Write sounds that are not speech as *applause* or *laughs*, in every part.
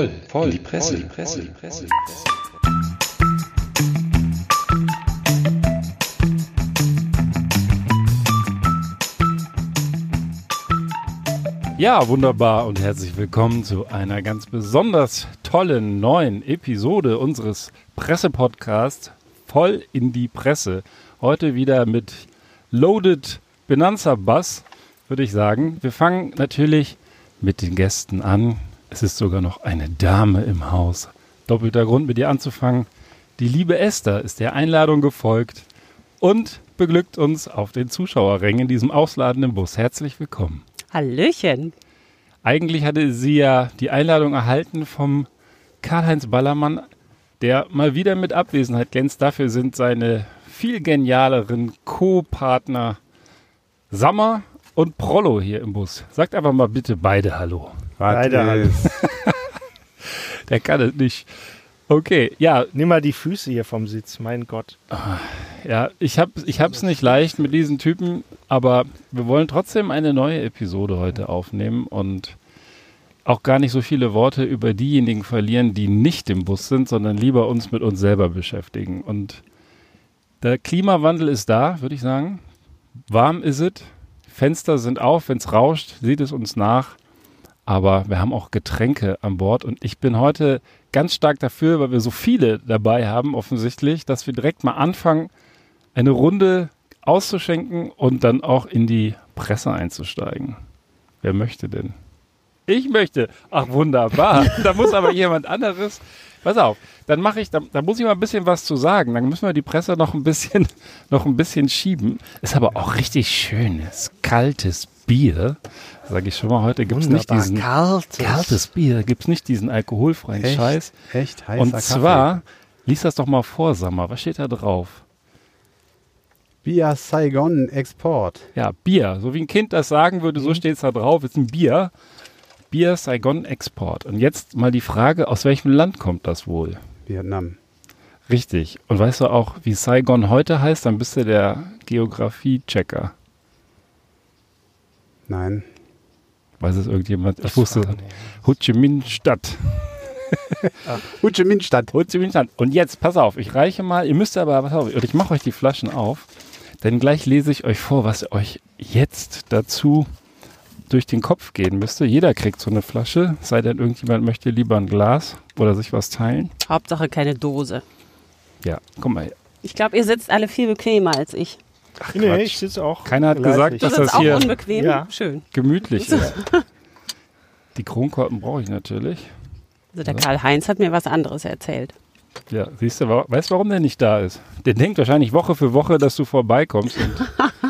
voll, voll, in die Presse, voll, die Presse, die Presse. Die Presse. Ja, wunderbar und herzlich willkommen zu einer ganz besonders tollen neuen Episode unseres Pressepodcasts Voll in die Presse. Heute wieder mit Loaded Benanza Bass, würde ich sagen. Wir fangen natürlich mit den Gästen an. Es ist sogar noch eine Dame im Haus. Doppelter Grund, mit ihr anzufangen. Die liebe Esther ist der Einladung gefolgt und beglückt uns auf den Zuschauerrängen in diesem ausladenden Bus. Herzlich willkommen. Hallöchen. Eigentlich hatte sie ja die Einladung erhalten vom Karl-Heinz Ballermann, der mal wieder mit Abwesenheit glänzt. Dafür sind seine viel genialeren Co-Partner Sammer und Prollo hier im Bus. Sagt einfach mal bitte beide Hallo. Beide Hallo. *laughs* der kann es nicht. Okay, ja. Nimm mal die Füße hier vom Sitz, mein Gott. Ja, ich habe ich hab's nicht leicht mit diesen Typen, aber wir wollen trotzdem eine neue Episode heute aufnehmen und auch gar nicht so viele Worte über diejenigen verlieren, die nicht im Bus sind, sondern lieber uns mit uns selber beschäftigen. Und der Klimawandel ist da, würde ich sagen. Warm ist es. Fenster sind auf, wenn es rauscht, sieht es uns nach. Aber wir haben auch Getränke an Bord und ich bin heute ganz stark dafür, weil wir so viele dabei haben, offensichtlich, dass wir direkt mal anfangen, eine Runde auszuschenken und dann auch in die Presse einzusteigen. Wer möchte denn? Ich möchte. Ach, wunderbar. *laughs* da muss aber jemand anderes. Pass auf, dann mache ich, da, da, muss ich mal ein bisschen was zu sagen. Dann müssen wir die Presse noch ein bisschen, *laughs* noch ein bisschen schieben. Ist aber auch richtig schönes, kaltes Bier. Sage ich schon mal, heute gibt es nicht diesen kaltes. kaltes Bier, gibt es nicht diesen alkoholfreien echt, Scheiß. Echt heißer Und zwar, Kaffee. lies das doch mal vor, Sammer. Was steht da drauf? Bier Saigon Export. Ja, Bier. So wie ein Kind das sagen würde, so mhm. steht es da drauf. Ist ein Bier. Bier Saigon Export. Und jetzt mal die Frage, aus welchem Land kommt das wohl? Vietnam. Richtig. Und weißt du auch, wie Saigon heute heißt? Dann bist du der Geografie-Checker. Nein. Weiß es irgendjemand? Ich wusste Ho Chi Minh Stadt. *laughs* Ho Chi Minh Stadt. Ho Chi Minh Stadt. Und jetzt, pass auf, ich reiche mal, ihr müsst aber, pass auf, ich mache euch die Flaschen auf, denn gleich lese ich euch vor, was euch jetzt dazu durch den Kopf gehen müsste. Jeder kriegt so eine Flasche, sei denn irgendjemand möchte lieber ein Glas oder sich was teilen. Hauptsache keine Dose. Ja, guck mal. Ich glaube, ihr sitzt alle viel bequemer als ich. Ach, nee, ich sitze auch. Keiner hat gesagt, dass das hier unbequem? Ja. Schön. gemütlich *laughs* ist. Die Kronkorken brauche ich natürlich. Also der Karl-Heinz hat mir was anderes erzählt. Ja, siehst du, weißt du, warum der nicht da ist? Der denkt wahrscheinlich Woche für Woche, dass du vorbeikommst und *laughs*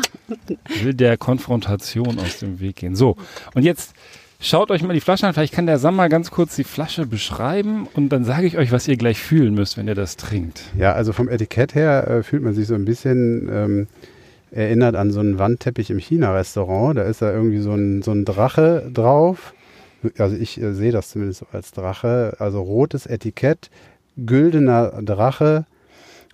will der Konfrontation aus dem Weg gehen. So, und jetzt schaut euch mal die Flasche an. Vielleicht kann der Sam mal ganz kurz die Flasche beschreiben und dann sage ich euch, was ihr gleich fühlen müsst, wenn ihr das trinkt. Ja, also vom Etikett her äh, fühlt man sich so ein bisschen ähm, erinnert an so einen Wandteppich im China-Restaurant. Da ist da irgendwie so ein, so ein Drache drauf. Also ich äh, sehe das zumindest als Drache. Also rotes Etikett, güldener Drache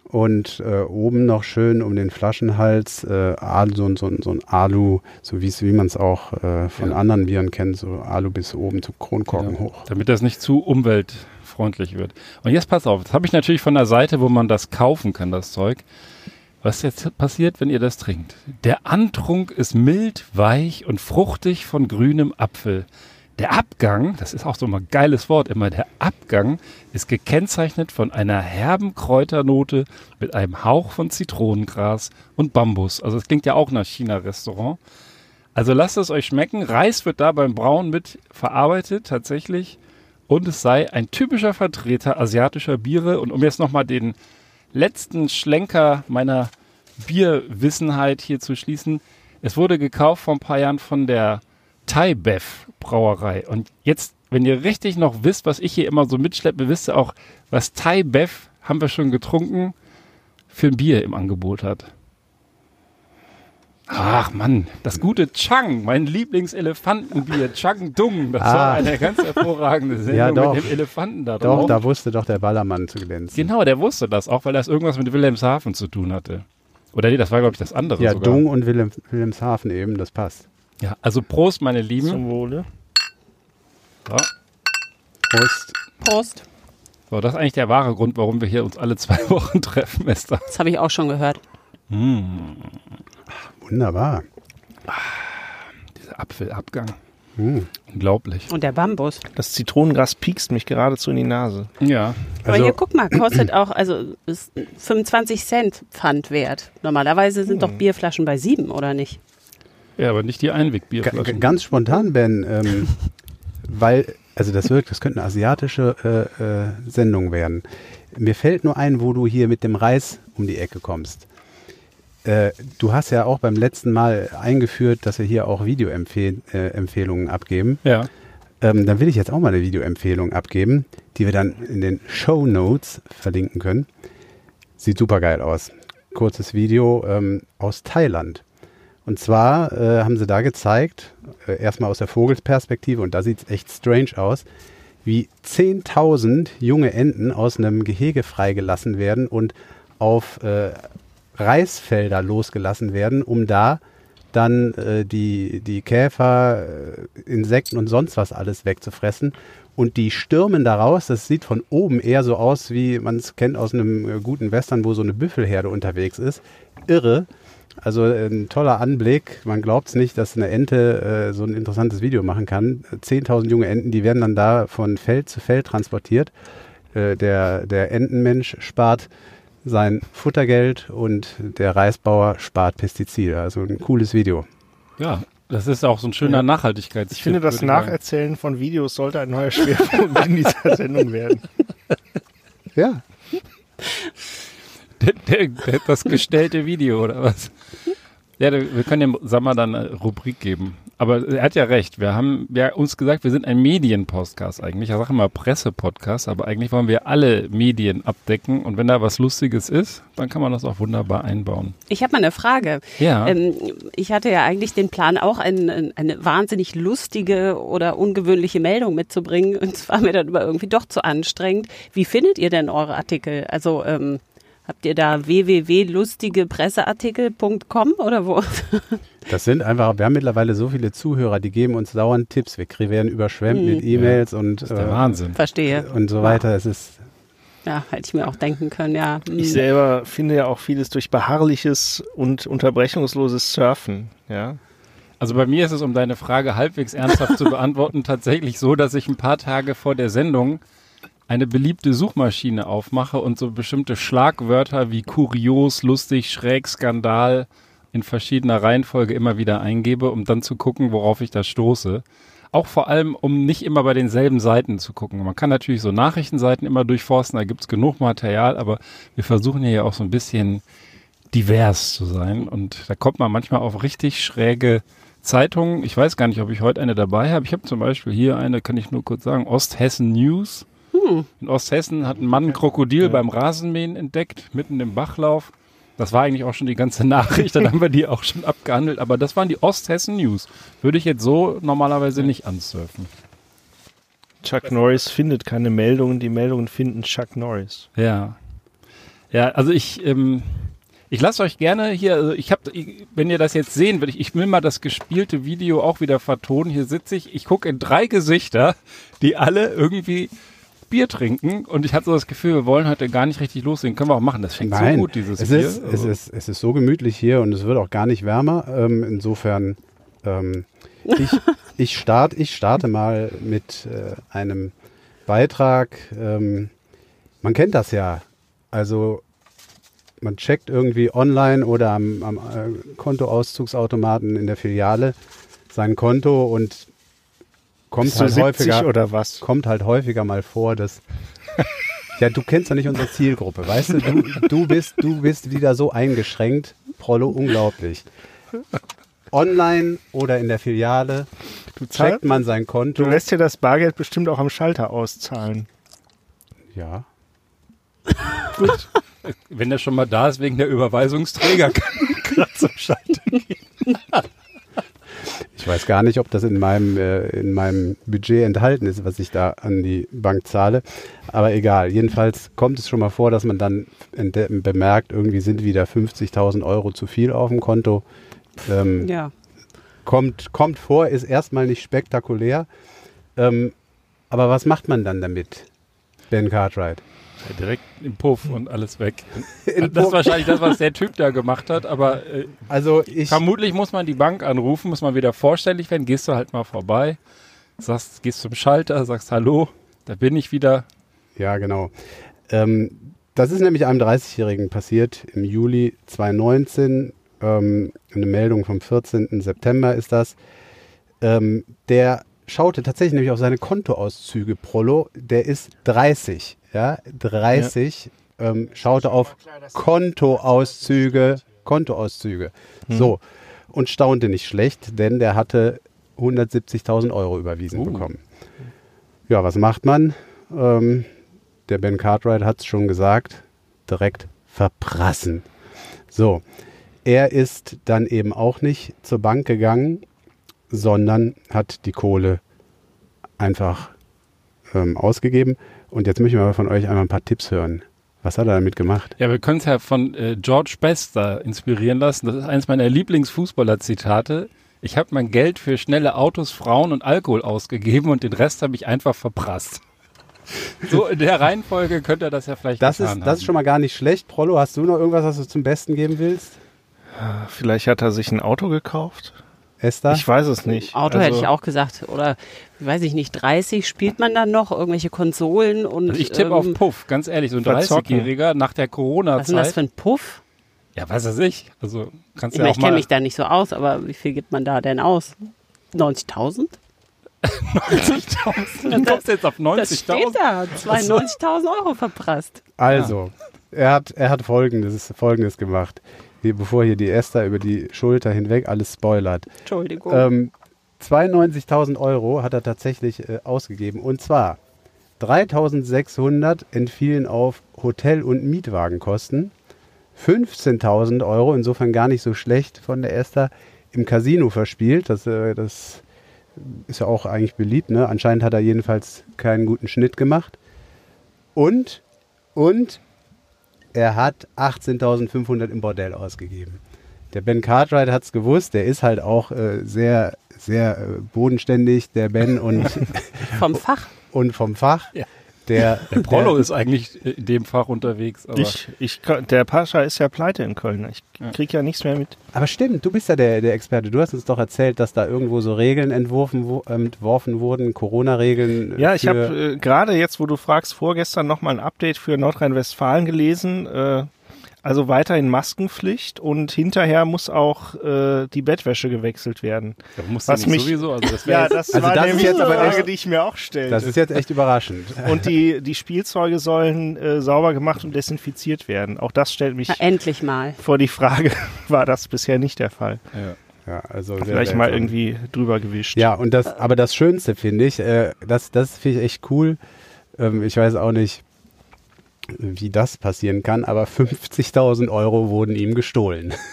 und äh, oben noch schön um den Flaschenhals äh, so, so, so ein Alu, so wie man es auch äh, von ja. anderen Bieren kennt, so Alu bis oben zum Kronkorken genau. hoch. Damit das nicht zu umweltfreundlich wird. Und jetzt pass auf, das habe ich natürlich von der Seite, wo man das kaufen kann, das Zeug. Was jetzt passiert, wenn ihr das trinkt? Der Antrunk ist mild, weich und fruchtig von grünem Apfel. Der Abgang, das ist auch so ein geiles Wort immer, der Abgang ist gekennzeichnet von einer herben Kräuternote mit einem Hauch von Zitronengras und Bambus. Also es klingt ja auch nach China-Restaurant. Also lasst es euch schmecken. Reis wird da beim Brauen mit verarbeitet tatsächlich. Und es sei ein typischer Vertreter asiatischer Biere. Und um jetzt nochmal den letzten Schlenker meiner Bierwissenheit hier zu schließen. Es wurde gekauft vor ein paar Jahren von der Thai Bev Brauerei. Und jetzt, wenn ihr richtig noch wisst, was ich hier immer so mitschleppe, wisst ihr auch, was Thai Bev, haben wir schon getrunken, für ein Bier im Angebot hat. Ach Mann, das gute Chang, mein Lieblingselefantenbier, Chang Dung. Das ah. war eine ganz hervorragende *laughs* Sendung ja, doch. mit dem Elefanten da drauf. Doch, da wusste doch der Ballermann zu glänzen. Genau, der wusste das, auch weil das irgendwas mit Wilhelmshaven zu tun hatte. Oder nee, das war, glaube ich, das andere ja, sogar. Dung und Wilhelm, Wilhelmshaven eben, das passt. Ja, also Prost, meine Lieben. Zum Wohle. So. Prost. Prost. So, das ist eigentlich der wahre Grund, warum wir hier uns alle zwei *laughs* Wochen treffen, Esther. Das habe ich auch schon gehört. Wunderbar. Dieser Apfelabgang. Hm. Unglaublich. Und der Bambus. Das Zitronengras piekst mich geradezu in die Nase. Ja. Aber Also- hier, guck mal, kostet auch, also ist 25 Cent Pfand wert. Normalerweise sind doch Bierflaschen bei sieben, oder nicht? Ja, aber nicht die Einwegbierflaschen. Ganz spontan, Ben, ähm, *laughs* weil, also das wirkt, das könnte eine asiatische äh, äh, Sendung werden. Mir fällt nur ein, wo du hier mit dem Reis um die Ecke kommst. Äh, du hast ja auch beim letzten Mal eingeführt, dass wir hier auch Videoempfehlungen äh, abgeben. Ja. Ähm, dann will ich jetzt auch mal eine Videoempfehlung abgeben, die wir dann in den Show Notes verlinken können. Sieht super geil aus. Kurzes Video ähm, aus Thailand. Und zwar äh, haben sie da gezeigt, äh, erstmal aus der Vogelsperspektive, und da sieht es echt strange aus, wie 10.000 junge Enten aus einem Gehege freigelassen werden und auf äh, Reisfelder losgelassen werden, um da dann äh, die, die Käfer, äh, Insekten und sonst was alles wegzufressen. Und die stürmen daraus, das sieht von oben eher so aus, wie man es kennt aus einem äh, guten Western, wo so eine Büffelherde unterwegs ist. Irre. Also äh, ein toller Anblick. Man glaubt es nicht, dass eine Ente äh, so ein interessantes Video machen kann. 10.000 junge Enten, die werden dann da von Feld zu Feld transportiert. Äh, der, der Entenmensch spart sein Futtergeld und der Reisbauer spart Pestizide. Also ein cooles Video. Ja, das ist auch so ein schöner Ja. Nachhaltigkeits. Ich finde, das Nacherzählen von Videos sollte ein neuer Schwerpunkt *laughs* in dieser Sendung werden. Ja, *laughs* das gestellte Video oder was? Ja, wir können dem Sammer dann eine Rubrik geben. Aber er hat ja recht. Wir haben ja uns gesagt, wir sind ein Medienpodcast eigentlich. Ich sage immer Pressepodcast, aber eigentlich wollen wir alle Medien abdecken. Und wenn da was Lustiges ist, dann kann man das auch wunderbar einbauen. Ich habe mal eine Frage. Ja. Ähm, ich hatte ja eigentlich den Plan, auch ein, ein, eine wahnsinnig lustige oder ungewöhnliche Meldung mitzubringen. Und es war mir dann aber irgendwie doch zu anstrengend. Wie findet ihr denn eure Artikel? Also ähm, habt ihr da www.lustigepresseartikel.com oder wo? *laughs* das sind einfach, wir haben mittlerweile so viele Zuhörer, die geben uns dauernd Tipps. Wir werden überschwemmt mit E-Mails und, das ist der äh, Wahnsinn. Verstehe. und so weiter. Es ist Ja, hätte ich mir auch denken können, ja. Hm. Ich selber finde ja auch vieles durch beharrliches und unterbrechungsloses Surfen. Ja, Also bei mir ist es, um deine Frage halbwegs ernsthaft zu *laughs* beantworten, tatsächlich so, dass ich ein paar Tage vor der Sendung eine beliebte Suchmaschine aufmache und so bestimmte Schlagwörter wie kurios, lustig, schräg, Skandal in verschiedener Reihenfolge immer wieder eingebe, um dann zu gucken, worauf ich da stoße. Auch vor allem, um nicht immer bei denselben Seiten zu gucken. Man kann natürlich so Nachrichtenseiten immer durchforsten, da gibt's genug Material, aber wir versuchen hier ja auch so ein bisschen divers zu sein. Und da kommt man manchmal auf richtig schräge Zeitungen. Ich weiß gar nicht, ob ich heute eine dabei habe. Ich habe zum Beispiel hier eine, kann ich nur kurz sagen, Osthessen News. In Osthessen hat ein Mann ein Krokodil beim Rasenmähen entdeckt, mitten im Bachlauf. Das war eigentlich auch schon die ganze *laughs* Nachricht, dann haben wir die auch schon abgehandelt. Aber das waren die Osthessen News. Würde ich jetzt so normalerweise nicht ansurfen. Chuck Norris findet keine Meldungen, die Meldungen finden Chuck Norris. Ja. Ja, also ich, ähm, ich lasse euch gerne hier, also ich habe, wenn ihr das jetzt sehen würdet, ich will mal das gespielte Video auch wieder vertonen. Hier sitze ich, ich gucke in drei Gesichter, die alle irgendwie Bier trinken und ich hatte so das Gefühl, wir wollen heute gar nicht richtig loslegen. Können wir auch machen, das fängt Nein, so gut, dieses es Bier. ist, es, Also, ist, es ist so gemütlich hier und es wird auch gar nicht wärmer. Ähm, insofern, ähm, ich, *laughs* ich, start, ich starte mal mit äh, einem Beitrag. Ähm, man kennt das ja. Also man checkt irgendwie online oder am, am äh, Kontoauszugsautomaten in der Filiale sein Konto und kommt du halt 70 häufiger oder was? kommt halt häufiger mal vor, dass ja, du kennst ja nicht unsere Zielgruppe, weißt du? Du, du bist, du bist wieder so eingeschränkt, Prollo, unglaublich. Online oder in der Filiale checkt man sein Konto. Du lässt dir das Bargeld bestimmt auch am Schalter auszahlen. ja. gut. Wenn der schon mal da ist wegen der Überweisungsträger, kann gerade zum Schalter gehen. Ich weiß gar nicht, ob das in meinem, äh, in meinem Budget enthalten ist, was ich da an die Bank zahle. Aber egal. Jedenfalls kommt es schon mal vor, dass man dann bemerkt, irgendwie sind wieder 50.000 Euro zu viel auf dem Konto. Ähm, Ja. kommt, kommt vor, ist erstmal nicht spektakulär. Ähm, Aber was macht man dann damit, Ben Cartwright? Ja, direkt im Puff und alles weg. *laughs* Das Puff. ist wahrscheinlich das, was der Typ da gemacht hat, aber äh, Also ich, vermutlich muss man die Bank anrufen, muss man wieder vorstellig werden, gehst du halt mal vorbei, sagst, gehst zum Schalter, sagst Hallo, da bin ich wieder. ja genau. Ähm, das ist nämlich einem 30-Jährigen passiert im Juli 2019. Ähm, eine Meldung vom 14. September ist das. Ähm, der schaute tatsächlich nämlich auf seine Kontoauszüge Prollo. Der ist 30, ja, 30. Ähm, schaute auf Kontoauszüge, Kontoauszüge. So und staunte nicht schlecht, denn der hatte 170.000 Euro überwiesen Uh. bekommen. Ja, was macht man? Ähm, der Ben Cartwright hat es schon gesagt, direkt verprassen. So, er ist dann eben auch nicht zur Bank gegangen, sondern hat die Kohle einfach ähm, ausgegeben. Und jetzt möchte ich mal von euch einmal ein paar Tipps hören. Was hat er damit gemacht? Ja, wir können es ja von äh, George Best da inspirieren lassen. Das ist eines meiner Lieblingsfußballer-Zitate. Ich habe mein Geld für schnelle Autos, Frauen und Alkohol ausgegeben und den Rest habe ich einfach verprasst. *laughs* So in der Reihenfolge könnte er das ja vielleicht Das getan ist, das ist schon mal gar nicht schlecht. Prollo, hast du noch irgendwas, was du zum Besten geben willst? Vielleicht hat er sich ein Auto gekauft. Esther? Ich weiß es nicht. Auto Also, hätte ich auch gesagt. Oder, weiß ich nicht, 30 spielt man dann noch irgendwelche Konsolen und. Also ich tippe auf ähm, Puff, ganz ehrlich, so ein verzocken. 30-Jähriger nach der Was ist denn das Corona-Zeit. für ein Puff? Ja, weiß er ich. Also kannst Ich, meine, ja ich kenne mich da nicht so aus, aber wie viel gibt man da denn aus? 90.000? 90.000. Du kommst jetzt auf Das steht 90.000. da. 92.000 Euro verprasst. Also, er, hat, er hat Folgendes, Folgendes gemacht, hier, bevor hier die Esther über die Schulter hinweg alles spoilert. Entschuldigung. Ähm, 92.000 Euro hat er tatsächlich äh, ausgegeben. Und zwar 3.600 entfielen auf Hotel- und Mietwagenkosten. 15.000 Euro, insofern gar nicht so schlecht von der Esther, im Casino verspielt. Das, äh, das ist ja auch eigentlich beliebt. Ne? Anscheinend hat er jedenfalls keinen guten Schnitt gemacht. Und, und er hat 18.500 im Bordell ausgegeben. Der Ben Cartwright hat es gewusst, der ist halt auch äh, sehr, sehr äh, bodenständig, der Ben und, Vom Fach. und vom Fach. Ja. Der, Der Prollo der, ist eigentlich in dem Fach unterwegs. Aber Ich, ich, der Pascha ist ja pleite in Köln. Ich Ja. krieg ja nichts mehr mit. Aber stimmt, du bist ja der, der Experte. Du hast uns doch erzählt, dass da irgendwo so Regeln entworfen, wo, ähm, entworfen wurden, Corona-Regeln. äh, Ja, ich habe äh, gerade jetzt, wo du fragst, vorgestern nochmal ein Update für Nordrhein-Westfalen gelesen. Äh, also weiterhin Maskenpflicht und hinterher muss auch äh, die Bettwäsche gewechselt werden. da muss Was ja nicht mich- sowieso. Also das *laughs* wäre Ja, jetzt- das Also war das ist nämlich jetzt eine aber Frage, echt- die ich mir auch stellte. das ist jetzt echt überraschend. und die, die Spielzeuge sollen äh, sauber gemacht und desinfiziert werden. Auch das stellt mich Na, endlich mal. vor die Frage, *laughs* war das bisher nicht der Fall. ja. Ja, also sehr Vielleicht mal irgendwie drüber gewischt. Ja, und das, aber das Schönste finde ich, äh, das, das finde ich echt cool. Ähm, ich weiß auch nicht, wie das passieren kann, aber 50.000 Euro wurden ihm gestohlen. *laughs*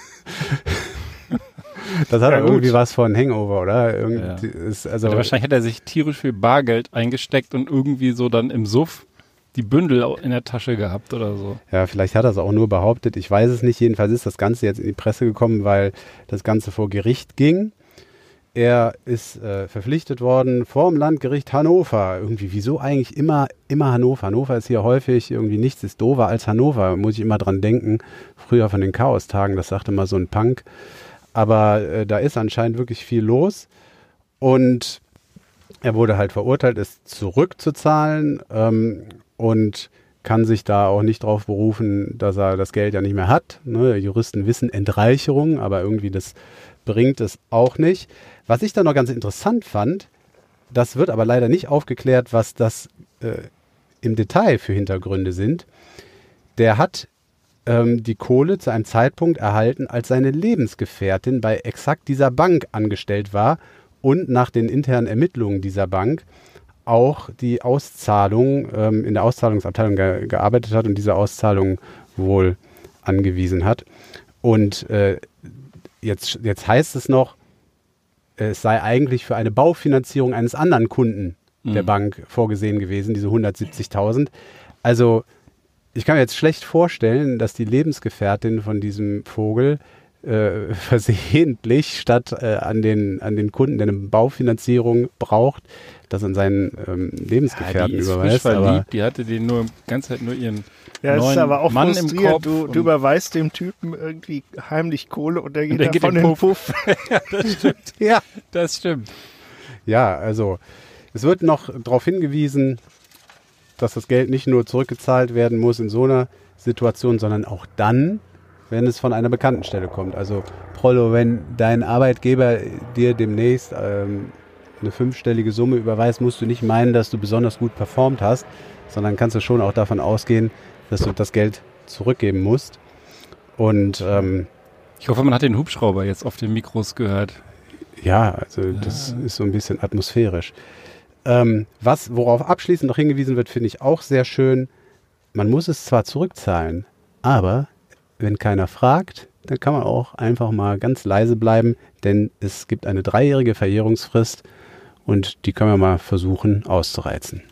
das hat Ja, irgendwie was von Hangover, oder? Irgend, Ja. ist, also, Also wahrscheinlich hat er sich tierisch viel Bargeld eingesteckt und irgendwie so dann im Suff die Bündel in der Tasche gehabt oder so. ja, vielleicht hat er es auch nur behauptet. Ich weiß es nicht. Jedenfalls ist das Ganze jetzt in die Presse gekommen, weil das Ganze vor Gericht ging. Er ist äh, verpflichtet worden vorm Landgericht Hannover. Irgendwie, wieso eigentlich immer, immer Hannover? Hannover ist hier häufig irgendwie nichts ist dover als Hannover, muss ich immer dran denken. Früher von den Chaostagen, das sagte mal so ein Punk. Aber äh, da ist anscheinend wirklich viel los. Und er wurde halt verurteilt, es zurückzuzahlen ähm, und kann sich da auch nicht darauf berufen, dass er das Geld ja nicht mehr hat. Ne? Juristen wissen Entreicherung, aber irgendwie das bringt es auch nicht. Was ich dann noch ganz interessant fand, das wird aber leider nicht aufgeklärt, was das äh, im Detail für Hintergründe sind. Der hat ähm, die Kohle zu einem Zeitpunkt erhalten, als seine Lebensgefährtin bei exakt dieser Bank angestellt war und nach den internen Ermittlungen dieser Bank auch die Auszahlung ähm, in der Auszahlungsabteilung ge gearbeitet hat und diese Auszahlung wohl angewiesen hat. Und äh, jetzt, jetzt heißt es noch, es sei eigentlich für eine Baufinanzierung eines anderen Kunden der Mhm. Bank vorgesehen gewesen, diese 170.000. Also ich kann mir jetzt schlecht vorstellen, dass die Lebensgefährtin von diesem Vogel äh, *laughs* versehentlich statt äh, an, den, an den Kunden, der eine Baufinanzierung braucht, das an seinen ähm, Lebensgefährten die ist überweist. frisch Aber verliebt, die hatte den nur die ganze Zeit nur ihren Ja, das ist neuen aber auch Mann im frustrierend. Kopf. Du, und- du überweist dem Typen irgendwie heimlich Kohle und der geht, der geht davon in in den den Puff. *laughs* *laughs* das stimmt. ja, Das stimmt. Ja, also es wird noch darauf hingewiesen, dass das Geld nicht nur zurückgezahlt werden muss in so einer Situation, sondern auch dann, wenn es von einer bekannten Stelle kommt. Also Prollo, wenn dein Arbeitgeber dir demnächst ähm, eine fünfstellige Summe überweist, musst du nicht meinen, dass du besonders gut performt hast, sondern kannst du schon auch davon ausgehen, dass du das Geld zurückgeben musst. Und ähm, Ich hoffe, man hat den Hubschrauber jetzt auf den Mikros gehört. Ja, also das ist so ein bisschen atmosphärisch. Ähm, was, worauf abschließend noch hingewiesen wird, finde ich auch sehr schön. Man muss es zwar zurückzahlen, aber wenn keiner fragt, dann kann man auch einfach mal ganz leise bleiben, denn es gibt eine dreijährige Verjährungsfrist und die können wir mal versuchen auszureizen.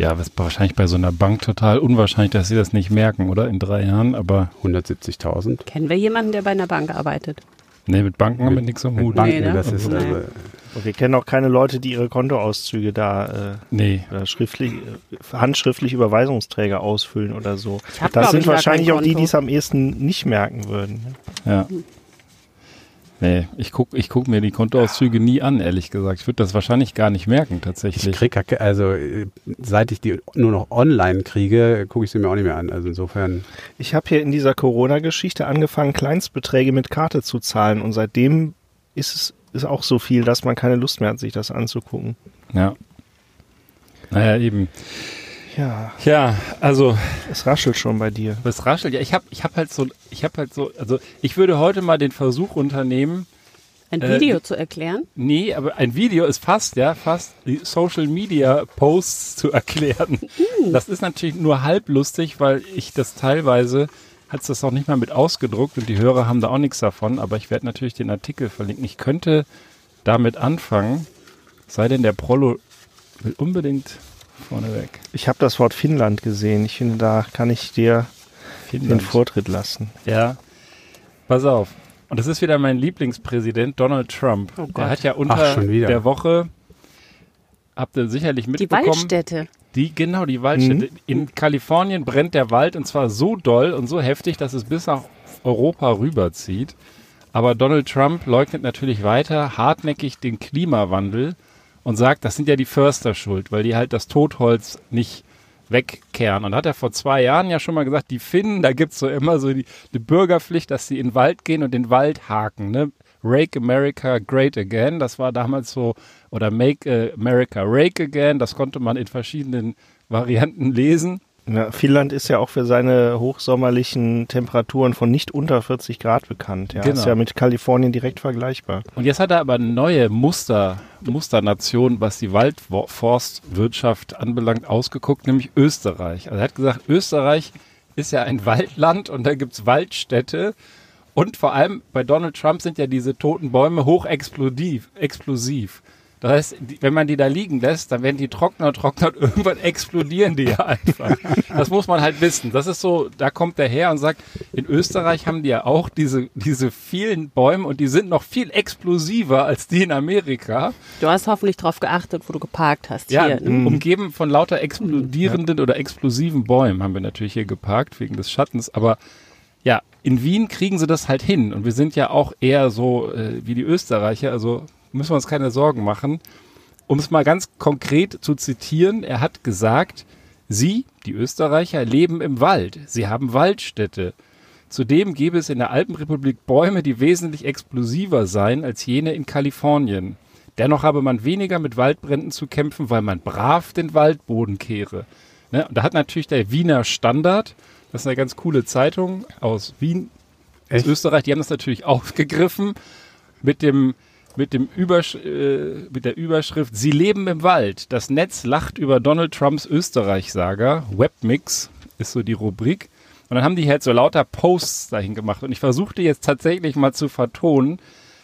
Ja, das ist wahrscheinlich bei so einer Bank total unwahrscheinlich, dass sie das nicht merken, oder? In drei Jahren, aber 170.000. Kennen wir jemanden, der bei einer Bank arbeitet? nee, mit Banken haben wir nichts am Hut. Banken, Nee, ne? das ist Nee. also, Und wir kennen auch keine Leute, die ihre Kontoauszüge da Nee. äh, oder schriftlich, äh, handschriftlich Überweisungsträger ausfüllen oder so. Das sind wahrscheinlich auch die, die es am ehesten nicht merken würden. ne? Ja. Nee, ich guck, ich guck mir die Kontoauszüge nie an, ehrlich gesagt. Ich würde das wahrscheinlich gar nicht merken, ich tatsächlich. krieg, kacke- also seit ich die nur noch online kriege, gucke ich sie mir auch nicht mehr an. Also insofern Ich habe hier in dieser Corona-Geschichte angefangen, Kleinstbeträge mit Karte zu zahlen und seitdem ist es ist auch so viel, dass man keine Lust mehr hat, sich das anzugucken. Ja. Naja, eben. Ja, Ja, also es raschelt schon bei dir. Das raschelt ja. Ich habe ich hab halt so, ich habe halt so, also ich würde heute mal den Versuch unternehmen, Ein Äh, Video zu erklären? nee, aber ein Video ist fast, ja, fast die Social Media Posts zu erklären. Das ist natürlich nur halb lustig, weil ich das teilweise, hat es das auch nicht mal mit ausgedruckt und die Hörer haben da auch nichts davon, aber ich werde natürlich den Artikel verlinken. Ich könnte damit anfangen, sei denn der Prollo will unbedingt vorneweg. Ich habe das Wort Finnland gesehen. Ich finde, da kann ich dir den Finnland. Vortritt lassen. Ja. Pass auf. Und das ist wieder mein Lieblingspräsident, Donald Trump. Oh Gott. Der hat ja unter Ach, der Woche, habt ihr sicherlich Die mitbekommen, Waldstätte. die, genau, die Waldstätte. In Kalifornien brennt der Wald und zwar so doll und so heftig, dass es bis nach Europa rüberzieht. Aber Donald Trump leugnet natürlich weiter hartnäckig den Klimawandel und sagt, das sind ja die Förster schuld, weil die halt das Totholz nicht wegkehren. Und hat er vor zwei Jahren ja schon mal gesagt, die Finnen, da gibt's so immer so die, die Bürgerpflicht, dass sie in den Wald gehen und den Wald haken. Ne? Rake America Great Again, das war damals so, oder Make äh, America Rake Again, das konnte man in verschiedenen Varianten lesen. Ja, Finnland ist ja auch für seine hochsommerlichen Temperaturen von nicht unter 40 Grad bekannt. Ja, Genau. ist ja mit Kalifornien direkt vergleichbar. Und jetzt hat er aber eine neue Muster, Musternation, was die Waldforstwirtschaft anbelangt, ausgeguckt, nämlich Österreich. Also er hat gesagt, Österreich ist ja ein Waldland und da gibt's Waldstädte. Und vor allem bei Donald Trump sind ja diese toten Bäume hochexplosiv. Explosiv. Das heißt, wenn man die da liegen lässt, dann werden die trockener und trockener und *laughs* irgendwann explodieren die ja einfach. Das muss man halt wissen. Das ist so, da kommt der her und sagt, in Österreich haben die ja auch diese, diese vielen Bäume und die sind noch viel explosiver als die in Amerika. Du hast hoffentlich darauf geachtet, wo du geparkt hast. Ja, Hier, ne? umgeben von lauter explodierenden oder explosiven Bäumen haben wir natürlich hier geparkt, wegen des Schattens. Aber ja, in Wien kriegen sie das halt hin. Und wir sind ja auch eher so äh, wie die Österreicher, also müssen wir uns keine Sorgen machen. Um es mal ganz konkret zu zitieren, er hat gesagt, Sie, die Österreicher, leben im Wald. Sie haben Waldstädte. Zudem gäbe es in der Alpenrepublik Bäume, die wesentlich explosiver seien als jene in Kalifornien. Dennoch habe man weniger mit Waldbränden zu kämpfen, weil man brav den Waldboden kehre. Ne? Und da hat natürlich der Wiener Standard, das ist eine ganz coole Zeitung aus Wien, aus Echt? Österreich, die haben das natürlich *laughs* aufgegriffen mit dem mit dem Übersch äh, mit der Überschrift Sie leben im Wald. Das Netz lacht über Donald Trumps Österreich-Saga. Webmix ist so die Rubrik. Und dann haben die halt so lauter Posts dahin gemacht. Und ich versuchte jetzt tatsächlich mal zu vertonen,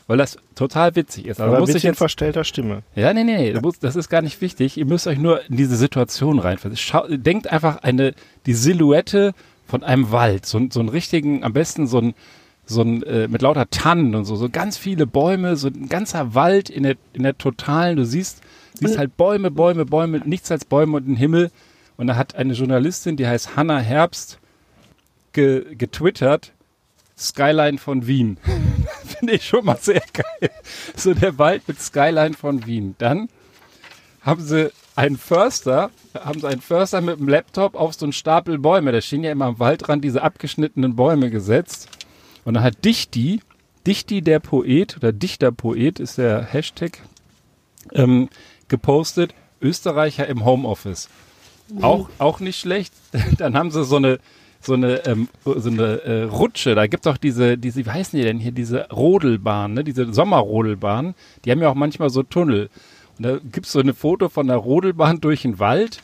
weil das total witzig ist. Also Aber muss ich jetzt verstellter Stimme. ja, nee, nee, nee, das ist gar nicht wichtig. Ihr müsst euch nur in diese Situation reinversetzen. Denkt einfach eine, die Silhouette von einem Wald, so, so einen richtigen, am besten so ein, so ein, äh, mit lauter Tannen und so, so ganz viele Bäume, so ein ganzer Wald in der, in der totalen, du siehst, siehst halt Bäume, Bäume, Bäume, nichts als Bäume und einen Himmel. Und da hat eine Journalistin, die heißt Hannah Herbst, ge, getwittert, Skyline von Wien. *laughs* Finde ich schon mal sehr geil. So der Wald mit Skyline von Wien. Dann haben sie einen Förster, haben sie einen Förster mit dem Laptop auf so einen Stapel Bäume, da stehen ja immer am Waldrand diese abgeschnittenen Bäume gesetzt. Und dann hat Dichti, Dichti der Poet oder Dichterpoet ist der Hashtag, ähm, gepostet, Österreicher im Homeoffice. Auch, auch nicht schlecht. *laughs* Dann haben sie so eine, so eine, ähm, so eine äh, Rutsche. Da gibt es auch diese, diese, wie heißen die denn hier, diese Rodelbahn, ne? diese Sommerrodelbahn. Die haben ja auch manchmal so Tunnel. Und da gibt es so ein Foto von einer Rodelbahn durch den Wald,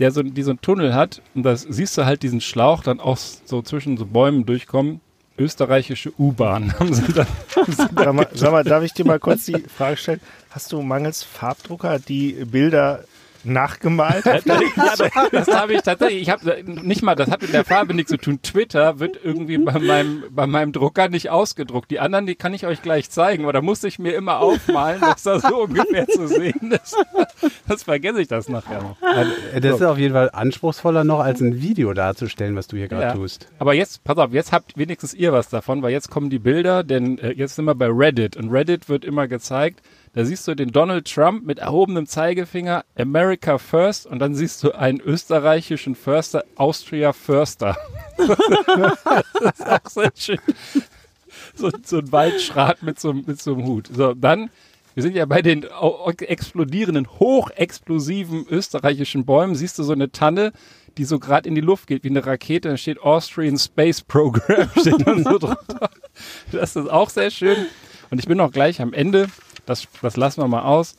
der so, die so einen Tunnel hat. Und da siehst du halt diesen Schlauch dann auch so zwischen so Bäumen durchkommen. Österreichische U-Bahn *laughs* Sag mal, sag mal, darf ich dir mal kurz die Frage stellen? Hast du mangels Farbdrucker die Bilder nachgemalt? ja, das, habe ich tatsächlich. Ich habe nicht mal, das hat mit der Farbe nichts zu tun. Twitter wird irgendwie bei meinem, bei meinem Drucker nicht ausgedruckt. Die anderen, die kann ich euch gleich zeigen, aber da musste ich mir immer aufmalen, dass das so ungefähr zu sehen ist. Das vergesse ich das nachher noch. Also, das ist auf jeden Fall anspruchsvoller noch als ein Video darzustellen, was du hier gerade Ja. tust. Aber jetzt, pass auf, jetzt habt wenigstens ihr was davon, weil jetzt kommen die Bilder, denn äh, jetzt sind wir bei Reddit und Reddit wird immer gezeigt. Da siehst du den Donald Trump mit erhobenem Zeigefinger, America First, und dann siehst du einen österreichischen Förster, Austria Förster. *laughs* das ist auch sehr schön. So, so ein Waldschrat mit so, mit so einem Hut. So, dann, wir sind ja bei den explodierenden, hochexplosiven österreichischen Bäumen. Siehst du so eine Tanne, die so gerade in die Luft geht wie eine Rakete. Da steht Austrian Space Program, *laughs* steht dann so drunter. Das ist auch sehr schön. Und ich bin auch gleich am Ende. Das, das lassen wir mal aus.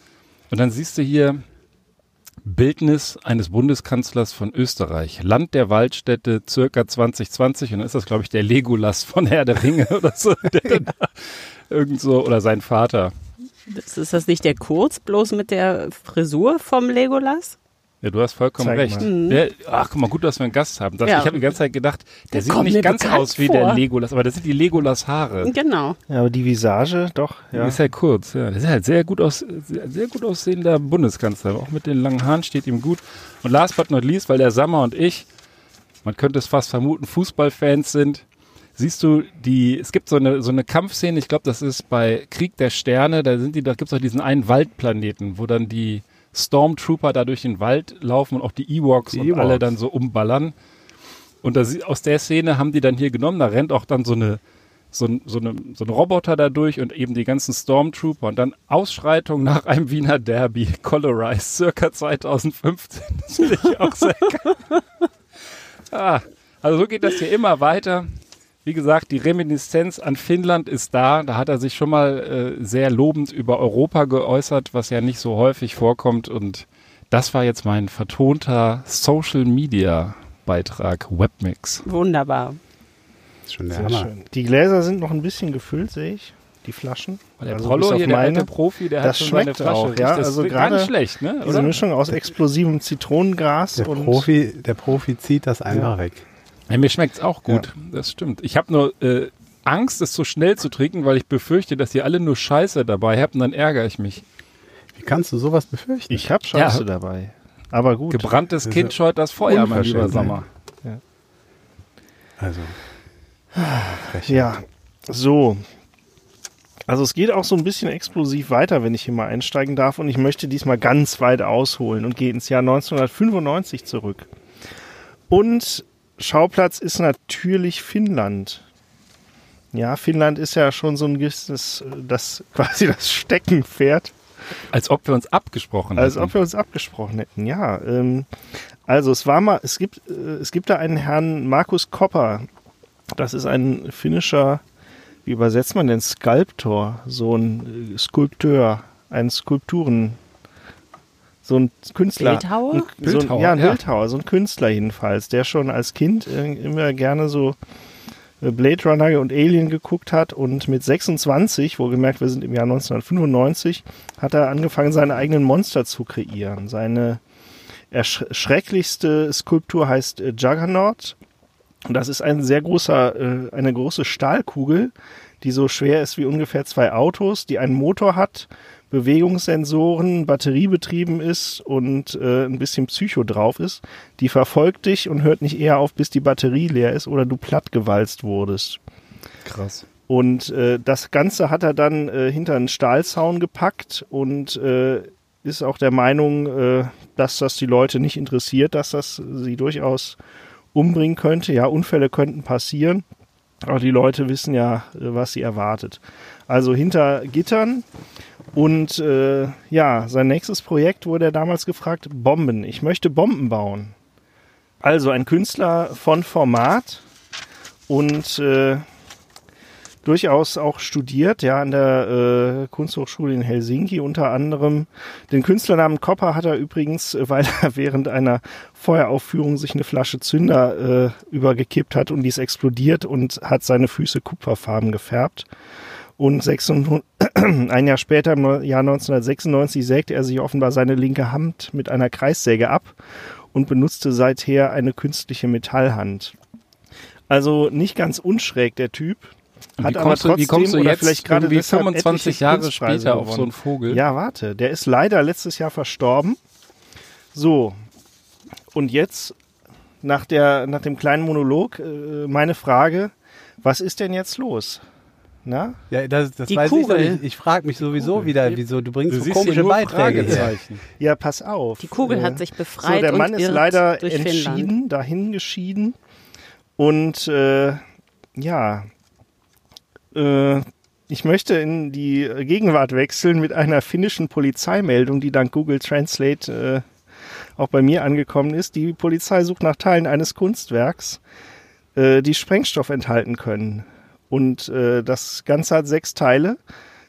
Und dann siehst du hier Bildnis eines Bundeskanzlers von Österreich. Land der Waldstätte, circa 2020. Und dann ist das, glaube ich, der Legolas von Herr der Ringe *laughs* oder so. Der *laughs* da irgend so, oder sein Vater. Das, ist das nicht der Kurz, bloß mit der Frisur vom Legolas? Ja, du hast vollkommen Zeig recht. Der, ach, guck mal, gut, dass wir einen Gast haben. Das, Ja. Ich habe die ganze Zeit gedacht, der, Der sieht nicht ganz aus wie der vor. Legolas, aber das sind die Legolas-Haare. Genau. Ja, aber die Visage, doch. Ja. Ja. Ist halt kurz, ja. Das ist halt sehr gut aus, sehr, sehr gut aussehender Bundeskanzler. Auch mit den langen Haaren steht ihm gut. Und last but not least, weil der Sammer und ich, man könnte es fast vermuten, Fußballfans sind, siehst du die, es gibt so eine, so eine Kampfszene, ich glaube, das ist bei Krieg der Sterne, da sind die, da gibt es auch diesen einen Waldplaneten, wo dann die Stormtrooper da durch den Wald laufen und auch die Ewoks Die und Ewoks. alle dann so umballern. Und da, aus der Szene haben die dann hier genommen, da rennt auch dann so eine, so ein, so, eine, so ein Roboter da durch und eben die ganzen Stormtrooper und dann Ausschreitung nach einem Wiener Derby, *laughs* Colorized, circa 2015. Das finde ich auch sehr geil. *laughs* Ah, also so geht das hier immer weiter. Wie gesagt, die Reminiszenz an Finnland ist da. Da hat er sich schon mal äh, sehr lobend über Europa geäußert, was ja nicht so häufig vorkommt. Und das war jetzt mein vertonter Social Media Beitrag, Webmix. Wunderbar. Schon der Hammer. schön. Die Gläser sind noch ein bisschen gefüllt, sehe ich. Die Flaschen. Der Also Prollo hier, der meine. alte Profi, der Das hat schon seine schmeckt Flasche. auch, ja. Das Also ist gar nicht gerade schlecht, ne? Diese Oder? Mischung aus explosivem Zitronengras Der und Profi, der Profi zieht das einfach weg. Ja, mir schmeckt's auch gut, das stimmt. Ich habe nur äh, Angst, es zu schnell zu trinken, weil ich befürchte, dass ihr alle nur Scheiße dabei habt und dann ärgere ich mich. Wie kannst du sowas befürchten? ich habe Scheiße Ja. dabei. Aber gut. Gebranntes Das Kind ja scheut das Feuer, mein lieber Sommer. Also. Frech. Ja, so. Also es geht auch so ein bisschen explosiv weiter, wenn ich hier mal einsteigen darf. Und ich möchte diesmal ganz weit ausholen und gehe ins Jahr 1995 zurück. Und Schauplatz ist natürlich Finnland. Ja, Finnland ist ja schon so ein gewisses, das *laughs* quasi das Steckenpferd Als ob wir uns abgesprochen als hätten. ob wir uns abgesprochen hätten, ja. Ähm, also es war mal, es gibt, äh, es gibt da einen Herrn Markus Kopper. Das ist ein finnischer, wie übersetzt man denn, Skulptor, so ein äh, Skulpteur, ein Skulpturen, so ein Künstler. Bildhauer? Ein, so ein, Bildhauer, ja, ein ja. Bildhauer, so ein Künstler jedenfalls, der schon als Kind immer gerne so äh, Blade Runner und Alien geguckt hat und mit 26, wohlgemerkt, wir sind im Jahr 1995, hat er angefangen, seine eigenen Monster zu kreieren. Seine erschrecklichste Skulptur heißt äh, Juggernaut Und das ist ein sehr großer, äh, eine große Stahlkugel, die so schwer ist wie ungefähr zwei Autos, die einen Motor hat, Bewegungssensoren, batteriebetrieben ist und äh, ein bisschen Psycho drauf ist. Die verfolgt dich und hört nicht eher auf, bis die Batterie leer ist oder du plattgewalzt wurdest. Krass. Und äh, das Ganze hat er dann äh, hinter einen Stahlzaun gepackt und äh, ist auch der Meinung, äh, dass das die Leute nicht interessiert, dass das sie durchaus umbringen könnte. Ja, Unfälle könnten passieren, aber die Leute wissen ja, äh, was sie erwartet. Also hinter Gittern. Und äh, ja, sein nächstes Projekt wurde er damals gefragt, Bomben. Ich möchte Bomben bauen. Also ein Künstler von Format und äh, durchaus auch studiert, ja, an der äh, Kunsthochschule in Helsinki unter anderem. Den Künstlernamen Kopper hat er übrigens, äh, weil er *laughs* während einer Feueraufführung sich eine Flasche Zünder äh, übergekippt hat und die ist explodiert und hat seine Füße kupferfarben gefärbt. Und 600, ein Jahr später, im Jahr 1996, sägte er sich offenbar seine linke Hand mit einer Kreissäge ab und benutzte seither eine künstliche Metallhand. Also nicht ganz unschräg der Typ. Hat wie, kommst du, wie kommst du jetzt vielleicht gerade wie 25 Jahre später auf so einen Vogel? Ja, warte, der ist leider letztes Jahr verstorben. So, und jetzt nach, der, nach dem kleinen Monolog äh, meine Frage, was ist denn jetzt los? Na? Ja, das, das Die weiß Kugel. ich doch nicht. Ich frage mich sowieso Kugel. wieder, wieso du bringst Du so komische Beiträge. Fragezeichen. Ja, pass auf. Die Kugel Äh, hat sich befreit So, der Mann ist irrt leider entschieden, Finnland. dahin geschieden. Und äh, ja, äh, ich möchte in die Gegenwart wechseln mit einer finnischen Polizeimeldung, die dank Google Translate äh, auch bei mir angekommen ist. Die Polizei sucht nach Teilen eines Kunstwerks, äh, die Sprengstoff enthalten können. Und äh, das Ganze hat sechs Teile.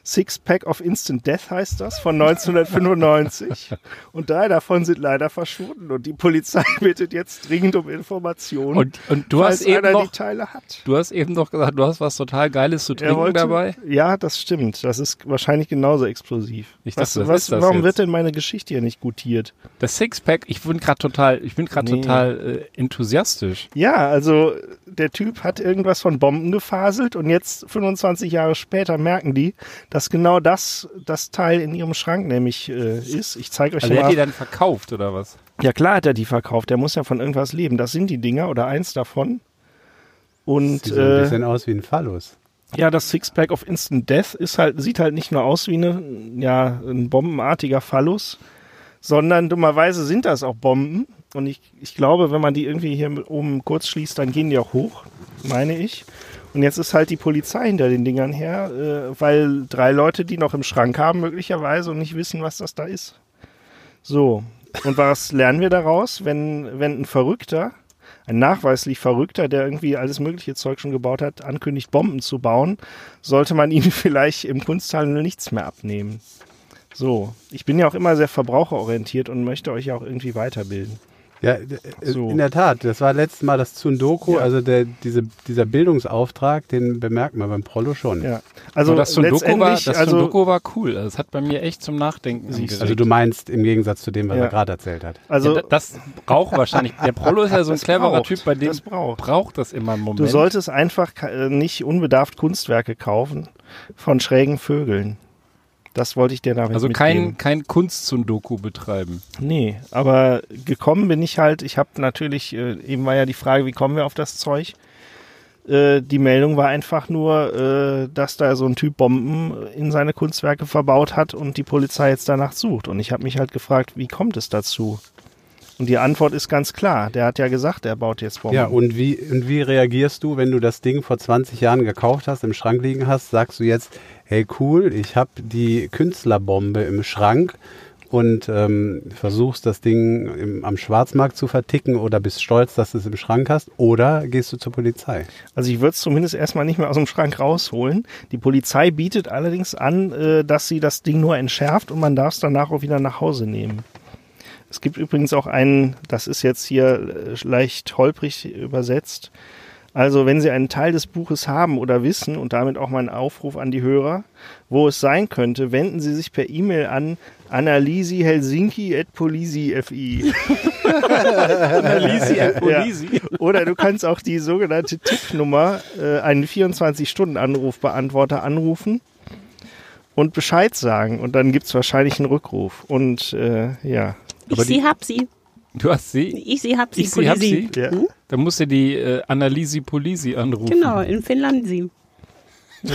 Six Pack of Instant Death heißt das, von 1995. *laughs* und drei davon sind leider verschwunden. Und die Polizei *laughs* bittet jetzt dringend um Informationen, Und, und du hast eben noch, die Teile hat. du hast eben noch gesagt, du hast was total Geiles zu trinken wollte- dabei. Ja, das stimmt. Das ist wahrscheinlich genauso explosiv. Ich was, dachte, was was, ist warum jetzt? wird denn meine Geschichte hier nicht gutiert? Das Sixpack, ich bin gerade total, ich bin gerade Nee. total äh, enthusiastisch. Ja, also der Typ hat irgendwas von Bomben gefaselt und jetzt 25 Jahre später merken die, dass genau das das Teil in ihrem Schrank nämlich äh, ist. Ich zeige euch Also mal. hat die dann verkauft oder was? Ja klar hat er die verkauft. Der muss ja von irgendwas leben. Das sind die Dinger oder eins davon. Und Sieht so ein äh, bisschen aus wie ein Phallus. ja, das Sixpack of Instant Death ist halt, sieht halt nicht nur aus wie eine, ja, ein bombenartiger Phallus, sondern dummerweise sind das auch Bomben. Und ich, ich glaube, wenn man die irgendwie hier oben kurz schließt, dann gehen die auch hoch, meine ich. Und jetzt ist halt die Polizei hinter den Dingern her, äh, weil drei Leute die noch im Schrank haben, möglicherweise, und nicht wissen, was das da ist. So. Und was lernen wir daraus? Wenn, wenn ein Verrückter, ein nachweislich Verrückter, der irgendwie alles mögliche Zeug schon gebaut hat, ankündigt, Bomben zu bauen, sollte man *laughs* ihm vielleicht im Kunsthandel nichts mehr abnehmen. So. Ich bin ja auch immer sehr verbraucherorientiert und möchte euch ja auch irgendwie weiterbilden. Ja, äh, So. in der Tat. Das war letztes Mal das Tsundoku, Ja. also der, diese, dieser Bildungsauftrag, den bemerkt man beim Prollo schon. Ja. Also Und das Sundoku war, das also, Sundoku war cool. Also Das hat bei mir echt zum Nachdenken Siehst. Also du meinst im Gegensatz zu dem, was Ja. er gerade erzählt hat. also ja, da- das braucht wahrscheinlich. Der Prollo ist ja *laughs* so ein cleverer braucht, Typ, bei dem das braucht. braucht das immer einen Moment. Du solltest einfach äh, nicht unbedarft Kunstwerke kaufen von schrägen Vögeln. Das wollte ich dir damit also mitgeben. kein, kein Kunst-Sundoku betreiben. Nee, aber gekommen bin ich halt, ich habe natürlich, äh, eben war ja die Frage, wie kommen wir auf das Zeug? Äh, die Meldung war einfach nur, äh, dass da so ein Typ Bomben in seine Kunstwerke verbaut hat und die Polizei jetzt danach sucht. Und ich habe mich halt gefragt, wie kommt es dazu? Und die Antwort ist ganz klar. Der hat ja gesagt, er baut jetzt Bomben. Ja, und wie, und wie reagierst du, wenn du das Ding vor 20 Jahren gekauft hast, im Schrank liegen hast? Sagst du jetzt, hey cool, ich habe die Künstlerbombe im Schrank und ähm, versuchst das Ding im, am Schwarzmarkt zu verticken oder bist stolz, dass du es im Schrank hast? Oder gehst du zur Polizei? Also ich würde es zumindest erstmal nicht mehr aus dem Schrank rausholen. Die Polizei bietet allerdings an, äh, dass sie das Ding nur entschärft und man darf es danach auch wieder nach Hause nehmen. Es gibt übrigens auch einen, das ist jetzt hier äh, leicht holprig übersetzt. Also wenn Sie einen Teil des Buches haben oder wissen, und damit auch mein Aufruf an die Hörer, wo es sein könnte, wenden Sie sich per E-Mail an analysihelsinki.polisi.fi. *laughs* Analysi and Polisi. Oder du kannst auch die sogenannte Tippnummer, äh, einen 24-Stunden-Anrufbeantworter anrufen und Bescheid sagen. Und dann gibt's wahrscheinlich einen Rückruf. Und äh, ja. Ich die- sie, hab sie. Du hast sie? Ich sie, hab sie. Ich sie, hab sie? ja. Dann musst du die äh, Analysi Polisi anrufen. Genau, in Finnland sie. *laughs*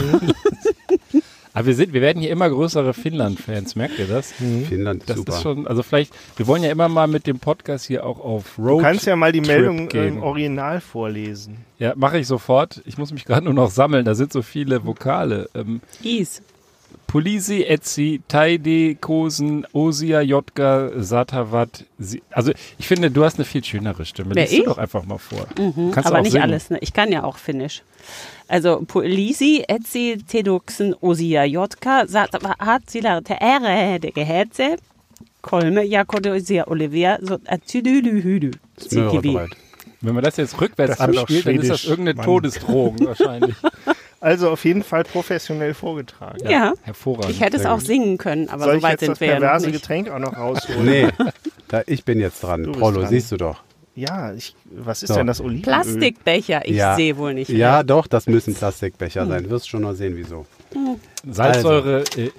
Aber wir sind, wir werden hier immer größere Finnland-Fans, merkt ihr das? Finnland ist Das super. ist schon, also vielleicht, wir wollen ja immer mal mit dem Podcast hier auch auf Road. Du kannst ja mal die Trip Meldung gehen. im Original vorlesen. Ja, mache ich sofort. Ich muss mich gerade nur noch sammeln. Da sind so viele Vokale. Ähm, Is. Polisi, Etzi, Taide, Kosen, Osia, Jotka, Satavat. Sie, also ich finde, du hast eine viel schönere Stimme. Wer, Lies ich? du doch einfach mal vor. Mhm, Kannst du aber auch nicht singen. alles. Ne? Ich kann ja auch Finnisch. Also Polisi, Etsi, Teduxen, Osia, Jotka, Satavat, Sila, Teere, de Gehetze, Kolme, Jakodosia, Olivia, so Atüdülühüdü. Smörrebröt. Wenn man das jetzt rückwärts Das abspielt, dann ist das irgendeine Mann. Todesdrohung wahrscheinlich. *laughs* Also auf jeden Fall professionell vorgetragen. Ja, Hervorragend. ich hätte es auch singen können, aber Soll so ich weit jetzt sind das wir ja noch perverse nicht. Getränk auch noch *laughs* rausholen? Nee, da, ich bin jetzt dran. Du bist Prollo, dran. siehst du doch. Ja, ich, was ist So. denn das Olivenöl? Plastikbecher, ich Ja. sehe wohl nicht. Ja, doch, das müssen Plastikbecher Hm. sein. Du wirst schon noch sehen, wieso. Salzsäure äh,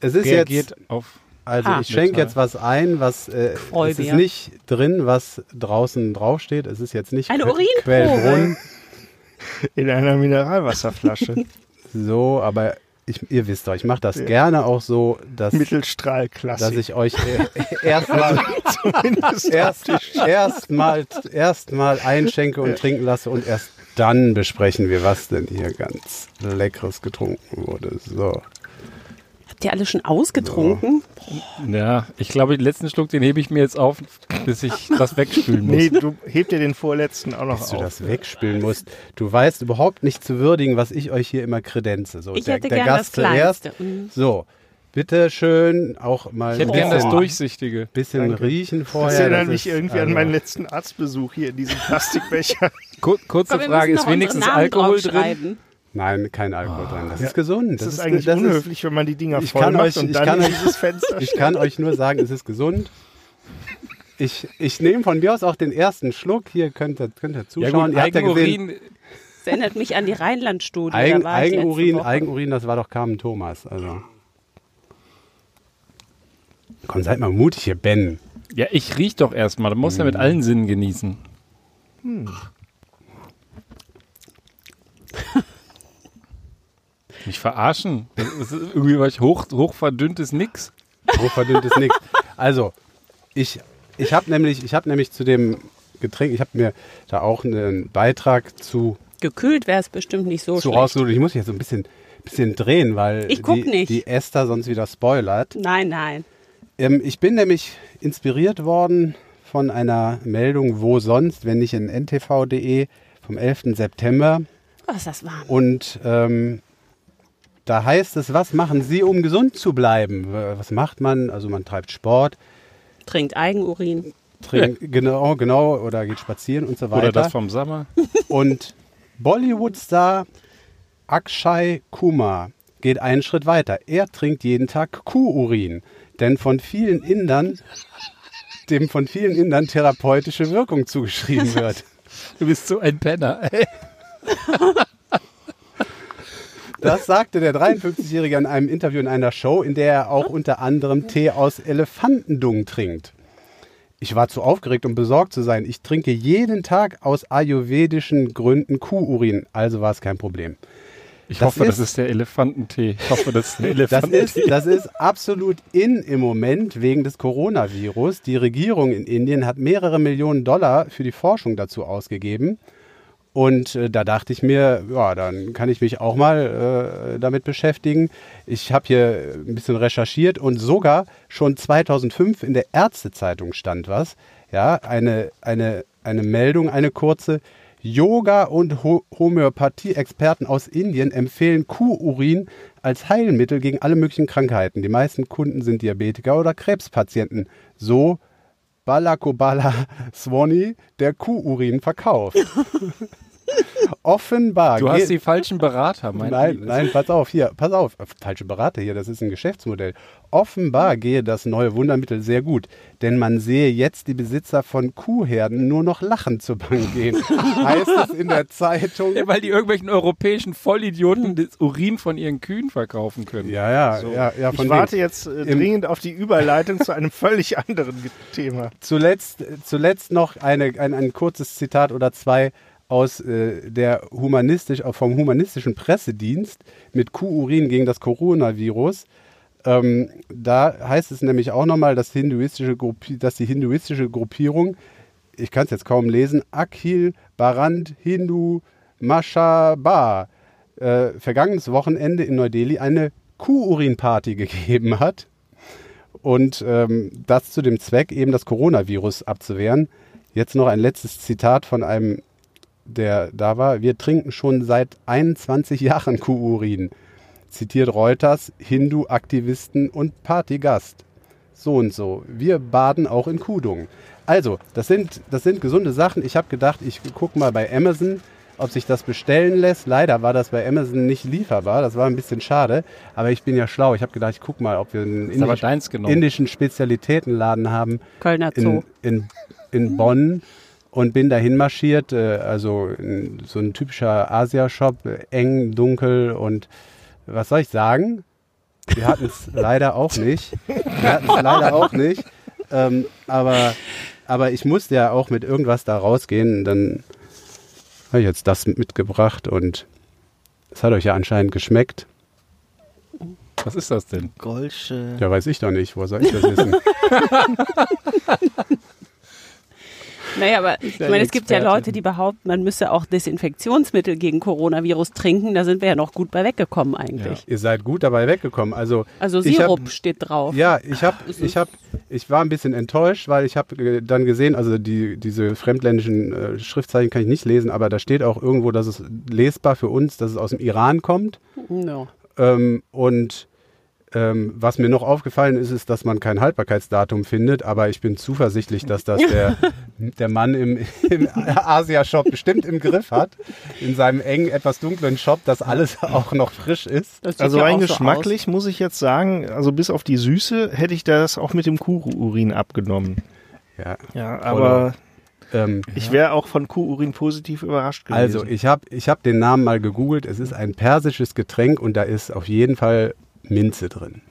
Es ist reagiert jetzt, auf. also Ah. ich schenke jetzt was ein, was äh, es ist nicht drin, was draußen draufsteht. Es ist jetzt nicht Eine. Quellbrunnen. In einer Mineralwasserflasche. So, aber ich, ihr wisst doch, ich mache das gerne auch so, dass, Mittelstrahlklasse. dass ich euch äh, *laughs* erstmal erst, erstmal erstmal einschenke und trinken lasse und erst dann besprechen wir, was denn hier ganz Leckeres getrunken wurde. So. Habt ihr alle schon ausgetrunken? Ja, ich glaube, den letzten Schluck, den hebe ich mir jetzt auf, bis ich das wegspülen muss. Nee, du heb dir den vorletzten auch noch du auf. das wegspülen musst. Du weißt überhaupt nicht zu würdigen, was ich euch hier immer kredenze. So, Ich der, hätte der gern Gast das zuerst. Mhm. So, bitte schön auch mal Ich hätte ein gern das bisschen, Durchsichtige. bisschen Danke. riechen Das vorher. erinnert Das mich ist, irgendwie an also- meinen letzten Arztbesuch hier in diesem *laughs* Plastikbecher. Kur kurze Komm, Frage, ist wenigstens Namen Alkohol drin? Nein, kein Alkohol drin. Das Ja. ist gesund. Das, ist eigentlich das unhöflich, wenn man die Dinger ich voll kann macht euch- und ich dann euch- dieses Fenster Ich kann euch nur sagen, es ist gesund. Ich, ich nehme von mir aus auch den ersten Schluck. Hier könnt ihr, könnt ihr Ja zuschauen. gut, ihr habt ja gesehen, Eigenurin, Das erinnert mich an die Rheinland-Studie. Eigen, Eigenurin. Eigenurin, das war doch Carmen Thomas. Also. Komm, seid mal mutig hier, Ben. ja, ich riech doch erstmal. Du musst ja Mhm. mit allen Sinnen genießen. Mich verarschen. Das ist irgendwie was hoch, hochverdünntes Nix. Hochverdünntes Nix. Also, ich, ich habe nämlich, ich hab nämlich zu dem Getränk, ich habe mir da auch einen Beitrag zu, Gekühlt wäre es bestimmt nicht so zu schlecht. Ich muss mich jetzt so ein bisschen, bisschen drehen, weil Ich guck die, nicht. die Esther sonst wieder spoilert. Nein, nein. Ähm, ich bin nämlich inspiriert worden von einer Meldung, wo sonst, wenn nicht in ntv.de vom 11. September. Oh, ist das warm. Und ähm, da heißt es, was machen Sie, um gesund zu bleiben? Was macht man? Also man treibt Sport, Trinkt Eigenurin. trinkt, *laughs* genau, genau, oder geht spazieren und so weiter. Oder das vom Sommer. Und Bollywood-Star Akshay Kumar geht einen Schritt weiter. Er trinkt jeden Tag Kuhurin, denn von vielen Indern, dem von vielen Indern therapeutische Wirkung zugeschrieben *laughs* wird. Du bist so ein Penner. *laughs* Das sagte der 53-Jährige in einem Interview in einer Show, in der er auch unter anderem Tee aus Elefantendung trinkt. Ich war zu aufgeregt, um besorgt zu sein. Ich trinke jeden Tag aus ayurvedischen Gründen Kuhurin, also war es kein Problem. Ich Das hoffe, das ist- ist der Elefantentee. Ich hoffe, das ist der *laughs* Das Elefantentee. ist, das ist absolut in im Moment wegen des Coronavirus. Die Regierung in Indien hat mehrere Millionen Dollar für die Forschung dazu ausgegeben. Und äh, da dachte ich mir, ja, dann kann ich mich auch mal äh, damit beschäftigen. Ich habe hier ein bisschen recherchiert und sogar schon 2005 in der Ärztezeitung stand was. Ja, eine, eine, eine Meldung, eine kurze. Yoga- und Ho Homöopathie-Experten aus Indien empfehlen Kuhurin als Heilmittel gegen alle möglichen Krankheiten. Die meisten Kunden sind Diabetiker oder Krebspatienten. So Balakobala Swani, der Kuhurin verkauft. *laughs* Offenbar. Du hast die falschen Berater, mein Nein, Lieber. nein, pass auf, hier, pass auf. Falsche Berater hier, das ist ein Geschäftsmodell. Offenbar gehe das neue Wundermittel sehr gut, denn man sehe jetzt die Besitzer von Kuhherden nur noch lachend zur Bank gehen. *laughs* heißt es in der Zeitung. Ja, weil die irgendwelchen europäischen Vollidioten das Urin von ihren Kühen verkaufen können. Ja, ja, ja, ja, von Ich wegen. warte jetzt äh, Im- dringend auf die Überleitung zu einem völlig anderen Thema. Zuletzt, zuletzt noch eine, ein, ein kurzes Zitat oder zwei aus äh, der humanistisch, äh, vom humanistischen Pressedienst mit Kuhurin gegen das Coronavirus. Ähm, da heißt es nämlich auch nochmal, dass, hinduistische dass die hinduistische Gruppierung, ich kann es jetzt kaum lesen, Akhil Barand Hindu Mashaba, äh, vergangenes Wochenende in Neu-Delhi eine Kuhurin-Party gegeben hat. Und ähm, das zu dem Zweck, eben das Coronavirus abzuwehren. Jetzt noch ein letztes Zitat von einem, der da war. Wir trinken schon seit 21 Jahren Kuhurin. Zitiert Reuters, Hindu-Aktivisten und Partygast. So und so. Wir baden auch in Kudung. Also, das sind, das sind gesunde Sachen. Ich habe gedacht, ich gucke mal bei Amazon, ob sich das bestellen lässt. Leider war das bei Amazon nicht lieferbar. Das war ein bisschen schade. Aber ich bin ja schlau. Ich habe gedacht, ich gucke mal, ob wir einen indisch, indischen Spezialitätenladen haben Kölner Zoo. in, in, in Bonn und bin dahin marschiert. Äh, also so ein typischer Asia-Shop, äh, eng, dunkel und was soll ich sagen? Wir hatten es *laughs* leider auch nicht. Wir hatten es leider auch nicht. Ähm, aber, aber ich musste ja auch mit irgendwas da rausgehen. Dann habe ich jetzt das mitgebracht und es hat euch ja anscheinend geschmeckt. Was ist das denn? Golsche. Ja, weiß ich doch nicht. Wo soll ich das wissen? *laughs* Naja, aber ich ja meine, es gibt ja. Leute, die behaupten, man müsse auch Desinfektionsmittel gegen Coronavirus trinken. Da sind wir ja noch gut bei weggekommen eigentlich. Ihr seid gut dabei weggekommen. Also, Also ich hab- Sirup steht drauf. Ja, ich habe, ich habe, ich war ein bisschen enttäuscht, weil ich habe dann gesehen, also die, diese fremdländischen äh, Schriftzeichen kann ich nicht lesen, aber da steht auch irgendwo, dass es lesbar für uns, dass es aus dem Iran kommt. No. Ähm, und ähm, was mir noch aufgefallen ist, ist, dass man kein Haltbarkeitsdatum findet, aber ich bin zuversichtlich, dass das *laughs* der, der Mann im, im Asia-Shop bestimmt im Griff hat, in seinem engen, etwas dunklen Shop, dass alles auch noch frisch ist. Also ja rein auch so geschmacklich muss ich jetzt sagen, also bis auf die Süße hätte ich das auch mit dem Kuhurin abgenommen. Ja, Ja, aber ähm, ich wäre auch von Kuhurin positiv überrascht gewesen. Also ich habe ich hab den Namen mal gegoogelt. Es ist ein persisches Getränk und da ist auf jeden Fall Minze drin.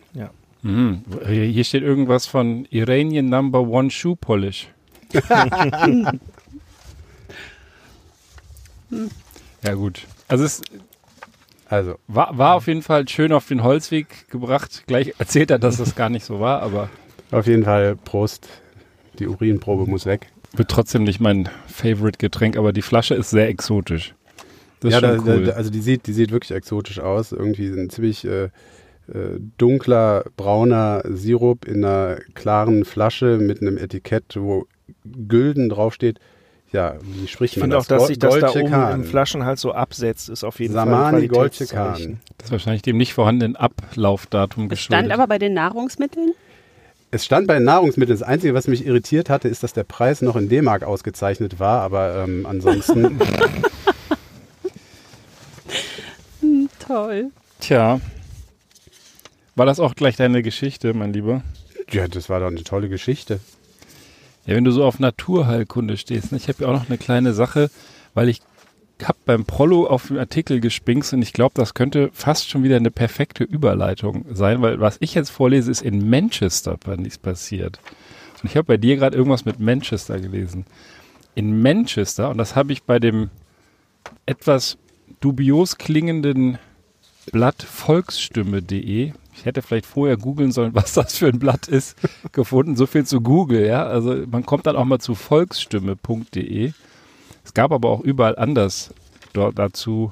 Mhm. Hier steht irgendwas von Iranian Number One Shoe Polish. *laughs* ja gut. Also es Also war, war auf jeden Fall schön auf den Holzweg gebracht. Gleich erzählt er, dass es gar nicht so war, aber auf jeden Fall Prost. Die Urinprobe muss weg. wird trotzdem nicht mein Favorite Getränk, aber die Flasche ist sehr exotisch. Das ist ja, schon da, cool. da, also die sieht, die sieht wirklich exotisch aus. Irgendwie ein ziemlich äh, dunkler, brauner Sirup in einer klaren Flasche mit einem Etikett, wo Gülden draufsteht. Ja, wie spricht ich man finde auch, das? dass sich das da oben Khan. im Flaschenhals so absetzt, ist auf jeden Fall Samani Qualitätszeichen. Khan. das ist wahrscheinlich dem nicht vorhandenen Ablaufdatum Es geschuldet. stand aber bei den Nahrungsmitteln. Es stand bei den Nahrungsmitteln. Das Einzige, was mich irritiert hatte, ist, dass der Preis noch in D-Mark ausgezeichnet war. Aber ähm, ansonsten, *laughs* Toll. Tja. War das auch gleich deine Geschichte, mein Lieber? ja, das war doch eine tolle Geschichte. Ja, wenn du so auf Naturheilkunde stehst. Ne? Ich habe ja auch noch eine kleine Sache, weil ich habe beim Prollo auf den Artikel gespingst und ich glaube, das könnte fast schon wieder eine perfekte Überleitung sein, weil was ich jetzt vorlese, ist in Manchester nichts passiert. Und ich habe bei dir gerade irgendwas mit Manchester gelesen. In Manchester, und das habe ich bei dem etwas dubios klingenden Blatt volksstimme.de, ich hätte vielleicht vorher googeln sollen, *laughs* was das für ein Blatt ist, gefunden. So viel zu Google, ja. Also man kommt dann auch mal zu volksstimme.de. Es gab aber auch überall anders dort dazu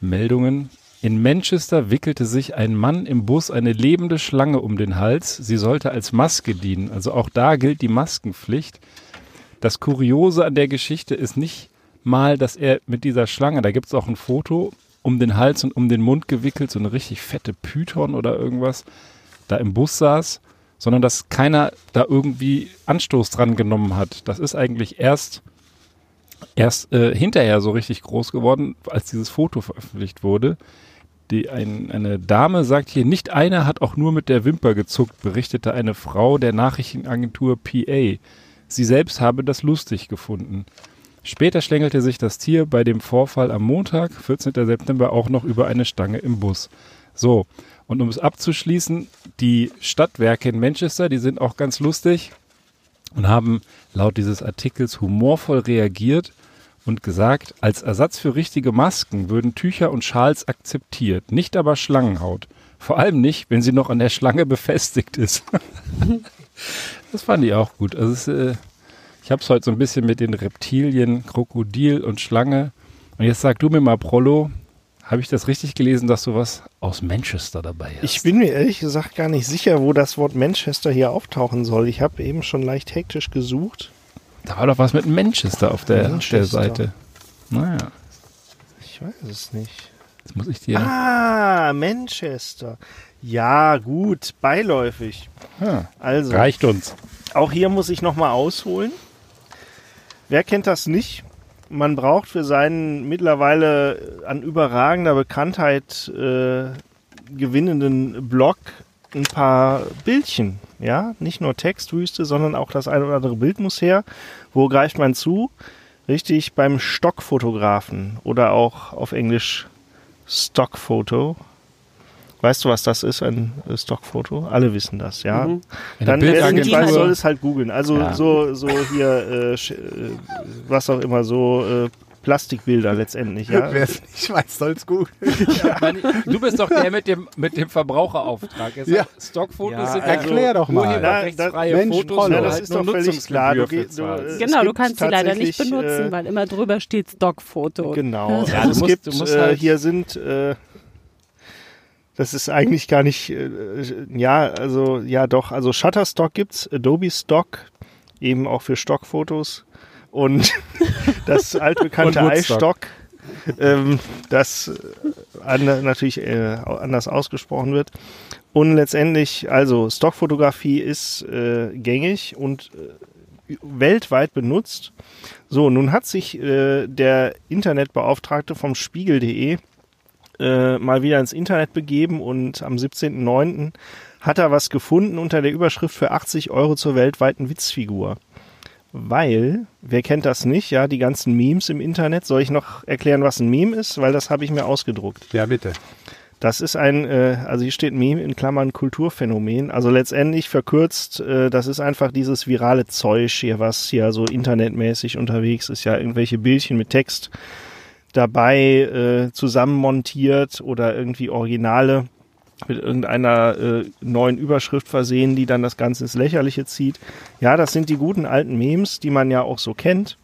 Meldungen. In Manchester wickelte sich ein Mann im Bus eine lebende Schlange um den Hals. Sie sollte als Maske dienen. Also auch da gilt die Maskenpflicht. Das Kuriose an der Geschichte ist nicht mal, dass er mit dieser Schlange, da gibt es auch ein Foto, um den Hals und um den Mund gewickelt, so eine richtig fette Python oder irgendwas, da im Bus saß, sondern dass keiner da irgendwie Anstoß dran genommen hat. Das ist eigentlich erst erst äh, hinterher so richtig groß geworden, als dieses Foto veröffentlicht wurde. Die, ein, eine Dame sagt hier, nicht einer hat auch nur mit der Wimper gezuckt, berichtete eine Frau der Nachrichtenagentur PA. Sie selbst habe das lustig gefunden. Später schlängelte sich das Tier bei dem Vorfall am Montag, 14. September, auch noch über eine Stange im Bus. So, und um es abzuschließen, die Stadtwerke in Manchester, die sind auch ganz lustig und haben laut dieses Artikels humorvoll reagiert und gesagt, als Ersatz für richtige Masken würden Tücher und Schals akzeptiert, nicht aber Schlangenhaut. Vor allem nicht, wenn sie noch an der Schlange befestigt ist. *laughs* das fand ich auch gut. Also es, äh, ich habe es heute so ein bisschen mit den Reptilien, Krokodil und Schlange. Und jetzt sag du mir mal, Prollo, habe ich das richtig gelesen, dass du was aus Manchester dabei hast? Ich bin mir ehrlich gesagt gar nicht sicher, wo das Wort Manchester hier auftauchen soll. Ich habe eben schon leicht hektisch gesucht. Da war doch was mit Manchester auf der, Manchester. der Seite. Naja, Ich weiß es nicht. jetzt muss ich dir. Ah, Manchester. Ja, gut, beiläufig. Ah, Also, reicht uns. auch hier muss ich nochmal ausholen. Wer kennt das nicht? Man braucht für seinen mittlerweile an überragender Bekanntheit äh, gewinnenden Blog ein paar Bildchen. Ja, nicht nur Textwüste, sondern auch das eine oder andere Bild muss her. Wo greift man zu? Richtig beim Stockfotografen oder auch auf Englisch Stockfoto. Weißt du, was das ist, ein äh, Stockfoto? Alle wissen das, ja. Mhm. Dann wer nicht weiß, Bildagentur- soll es halt googeln. Also Ja. so, so hier, äh, äh, was auch immer, so äh, Plastikbilder letztendlich, ja. Wer es nicht weiß, soll's gut. *laughs* Meine, du bist doch der mit dem, mit dem Verbraucherauftrag. Er sagt, Ja. Stockfotos Ja, sind also- Erklär doch mal. urheberrechtsfreie Mensch, Fotos, Ja, du das halt ist nur doch völlig klar. Du, du, es Genau, du kannst sie leider nicht benutzen, äh, weil immer drüber steht Stockfoto. Genau. Ja, also es musst- gibt, du musst äh, halt- hier sind, äh, das ist eigentlich gar nicht, äh, ja, also, ja doch, also Shutterstock gibt's, Adobe Stock, eben auch für Stockfotos und *laughs* das altbekannte iStock, ähm, das äh, an, natürlich äh, anders ausgesprochen wird. Und letztendlich, also Stockfotografie ist äh, gängig und äh, weltweit benutzt. So, nun hat sich äh, der Internetbeauftragte vom Spiegel.de äh, mal wieder ins Internet begeben und am 17.09. hat er was gefunden unter der Überschrift für 80 Euro zur weltweiten Witzfigur. Weil, wer kennt das nicht, ja, die ganzen Memes im Internet. Soll ich noch erklären, was ein Meme ist? Weil das habe ich mir ausgedruckt. Ja, bitte. Das ist ein, äh, also hier steht Meme in Klammern Kulturphänomen. Also letztendlich verkürzt, äh, das ist einfach dieses virale Zeug hier, was hier so internetmäßig unterwegs ist. Ja, irgendwelche Bildchen mit Text dabei äh, zusammenmontiert oder irgendwie Originale mit irgendeiner äh, neuen Überschrift versehen, die dann das Ganze ins Lächerliche zieht. Ja, das sind die guten alten Memes, die man ja auch so kennt.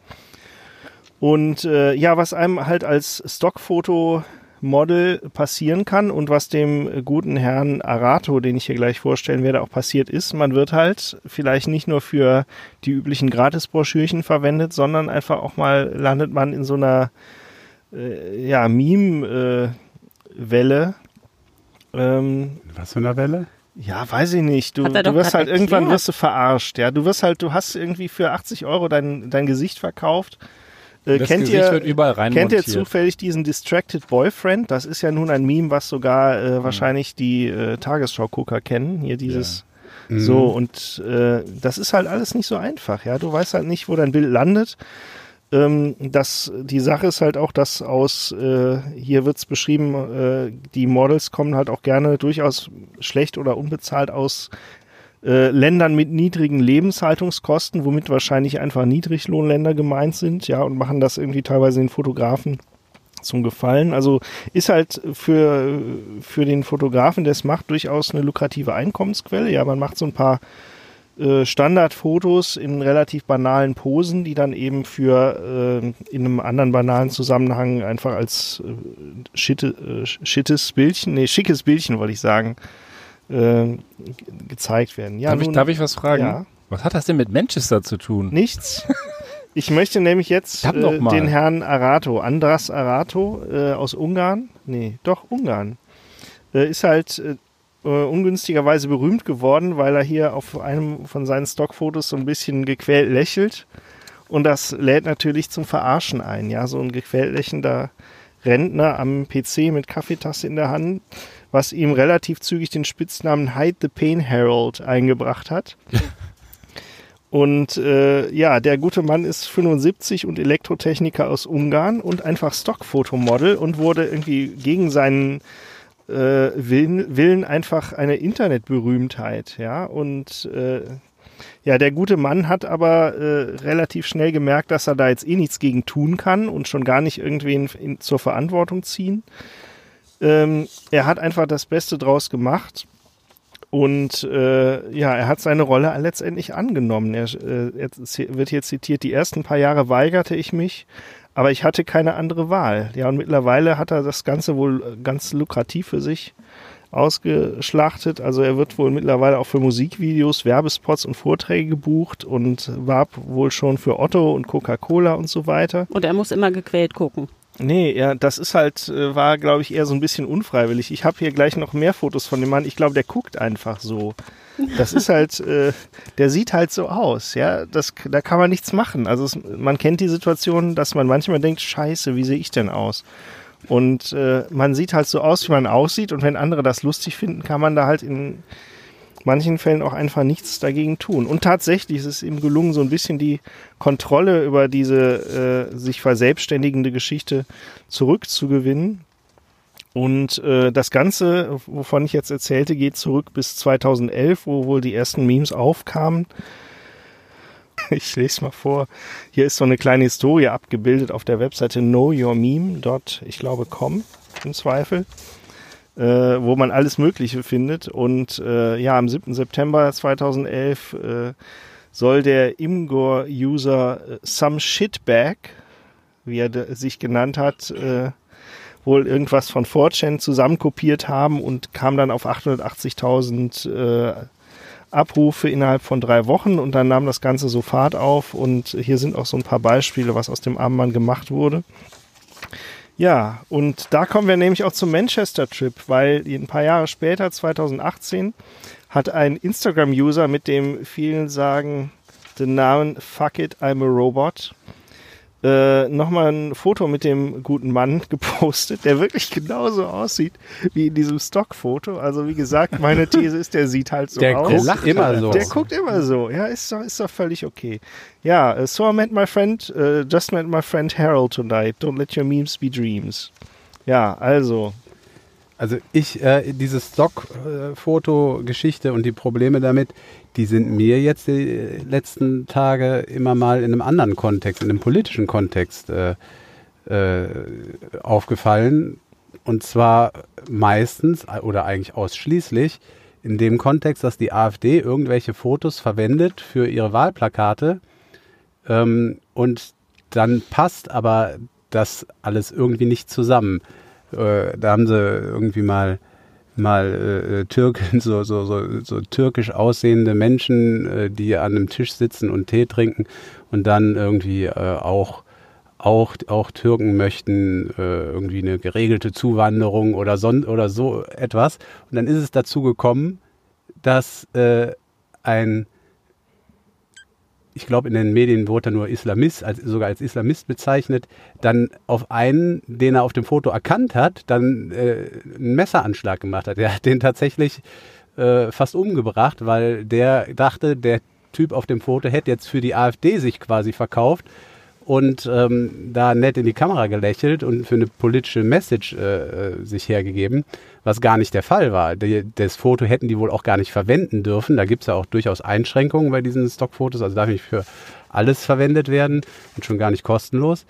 Und äh, ja, was einem halt als Stockfoto Model passieren kann und was dem äh, guten Herrn Arato, den ich hier gleich vorstellen werde, auch passiert ist, man wird halt vielleicht nicht nur für die üblichen Gratisbroschürchen verwendet, sondern einfach auch mal landet man in so einer äh, ja, Meme-Welle. ähm, Was für eine Welle? ja, weiß ich nicht. Du, du wirst halt irgendwann erklärt. wirst du verarscht. Ja, du wirst halt, du hast irgendwie für 80 Euro dein, dein Gesicht verkauft. Äh, Das kennt Gesicht ihr, wird überall rein Kennt ihr zufällig diesen Distracted Boyfriend? Das ist ja nun ein Meme, was sogar äh, wahrscheinlich die äh, Tagesschau-Gucker kennen. Hier dieses. So, und äh, das ist halt alles nicht so einfach, ja. Du weißt halt nicht, wo dein Bild landet. Ähm, das, die Sache ist halt auch, dass aus, äh, hier wird's beschrieben, äh, die Models kommen halt auch gerne durchaus schlecht oder unbezahlt aus äh, Ländern mit niedrigen Lebenshaltungskosten, womit wahrscheinlich einfach Niedriglohnländer gemeint sind, ja, und machen das irgendwie teilweise den Fotografen zum Gefallen. Also ist halt für, für den Fotografen, der es macht, durchaus eine lukrative Einkommensquelle. Ja, man macht so ein paar Standardfotos in relativ banalen Posen, die dann eben für äh, in einem anderen banalen Zusammenhang einfach als äh, schitte, äh, schittes Bildchen, nee, schickes Bildchen, wollte ich sagen, äh, ge- gezeigt werden. Ja, darf, ich, nun, darf ich was fragen? Ja. Was hat das denn mit Manchester zu tun? Nichts. *laughs* Ich möchte nämlich jetzt äh, den Herrn Arato, Andras Arato äh, aus Ungarn, nee, doch Ungarn, äh, ist halt äh, ungünstigerweise berühmt geworden, weil er hier auf einem von seinen Stockfotos so ein bisschen gequält lächelt Und das lädt natürlich zum Verarschen ein. Ja, so ein gefälligender Rentner am PC mit Kaffeetasse in der Hand, was ihm relativ zügig den Spitznamen Hide the Pain Herald eingebracht hat. *laughs* Und äh, ja, der gute Mann ist 75 und Elektrotechniker aus Ungarn und einfach Stockfotomodel und wurde irgendwie gegen seinen äh, Willen, Willen einfach eine Internetberühmtheit, ja. Und äh, ja, der gute Mann hat aber äh, relativ schnell gemerkt, dass er da jetzt eh nichts gegen tun kann und schon gar nicht irgendwen in, zur Verantwortung ziehen. Ähm, er hat einfach das Beste draus gemacht und äh, ja, er hat seine Rolle letztendlich angenommen. Er, äh, er wird hier zitiert, die ersten paar Jahre weigerte ich mich, aber ich hatte keine andere Wahl. Ja, und mittlerweile hat er das Ganze wohl ganz lukrativ für sich ausgeschlachtet. Also er wird wohl mittlerweile auch für Musikvideos, Werbespots und Vorträge gebucht und warb wohl schon für Otto und Coca-Cola und so weiter. Und er muss immer gequält gucken. Nee, ja, das ist halt, äh, war, glaube ich, eher so ein bisschen unfreiwillig. Ich habe hier gleich noch mehr Fotos von dem Mann. Ich glaube, der guckt einfach so. Das ist halt, äh, der sieht halt so aus, ja. Das, da kann man nichts machen. Also es, man kennt die Situation, dass man manchmal denkt, scheiße, wie sehe ich denn aus? Und äh, man sieht halt so aus, wie man aussieht. Und wenn andere das lustig finden, kann man da halt in manchen Fällen auch einfach nichts dagegen tun. Und tatsächlich ist es ihm gelungen, so ein bisschen die Kontrolle über diese äh, sich verselbstständigende Geschichte zurückzugewinnen. Und äh, das Ganze, wovon ich jetzt erzählte, geht zurück bis 2011, wo wohl die ersten Memes aufkamen. Ich lese mal vor. Hier ist so eine kleine Historie abgebildet auf der Webseite knowyourmeme. Dort, ich glaube, com im Zweifel äh, wo man alles Mögliche findet. Und äh, ja, am 7. September 2011 äh, soll der Imgur-User äh, Some Shitbag, wie er sich genannt hat, äh, wohl irgendwas von 4chan zusammenkopiert haben und kam dann auf 880.000 äh, Abrufe innerhalb von drei Wochen und dann nahm das Ganze so Fahrt auf und hier sind auch so ein paar Beispiele, was aus dem armen Mann gemacht wurde. Ja, und da kommen wir nämlich auch zum Manchester-Trip, weil ein paar Jahre später, 2018, hat ein Instagram-User mit dem vielen sagen den Namen Fuck it, I'm a Robot äh, nochmal ein Foto mit dem guten Mann *laughs* gepostet, der wirklich genauso aussieht wie in diesem Stockfoto. Also wie gesagt, meine *laughs* These ist, der sieht halt so der aus. Der guckt immer so. Der guckt immer so. Ja, ist doch, ist doch völlig okay. Ja, uh, so I met my friend, uh, just met my friend Harold tonight. Don't let your memes be dreams. Ja, also. Also ich, äh, diese Stockfoto-Geschichte und die Probleme damit, die sind mir jetzt die letzten Tage immer mal in einem anderen Kontext, in einem politischen Kontext äh, äh, aufgefallen. Und zwar meistens oder eigentlich ausschließlich in dem Kontext, dass die AfD irgendwelche Fotos verwendet für ihre Wahlplakate ähm, und dann passt aber das alles irgendwie nicht zusammen. Äh, da haben sie irgendwie mal mal äh, Türken, *laughs* so, so, so, so türkisch aussehende Menschen, äh, die an einem Tisch sitzen und Tee trinken und dann irgendwie äh, auch, auch, auch Türken möchten äh, irgendwie eine geregelte Zuwanderung oder, son oder so etwas. Und dann ist es dazu gekommen, dass äh, ein ich glaube, in den Medien wurde er nur Islamist, als, sogar als Islamist bezeichnet, dann auf einen, den er auf dem Foto erkannt hat, dann äh, einen Messeranschlag gemacht hat. Er hat den tatsächlich äh, fast umgebracht, weil der dachte, der Typ auf dem Foto hätte jetzt für die AfD sich quasi verkauft und ähm, da nett in die Kamera gelächelt und für eine politische Message äh, äh, sich hergegeben, was gar nicht der Fall war. Das Foto hätten die wohl auch gar nicht verwenden dürfen. Da gibt es ja auch durchaus Einschränkungen bei diesen Stockfotos, also darf nicht für alles verwendet werden und schon gar nicht kostenlos.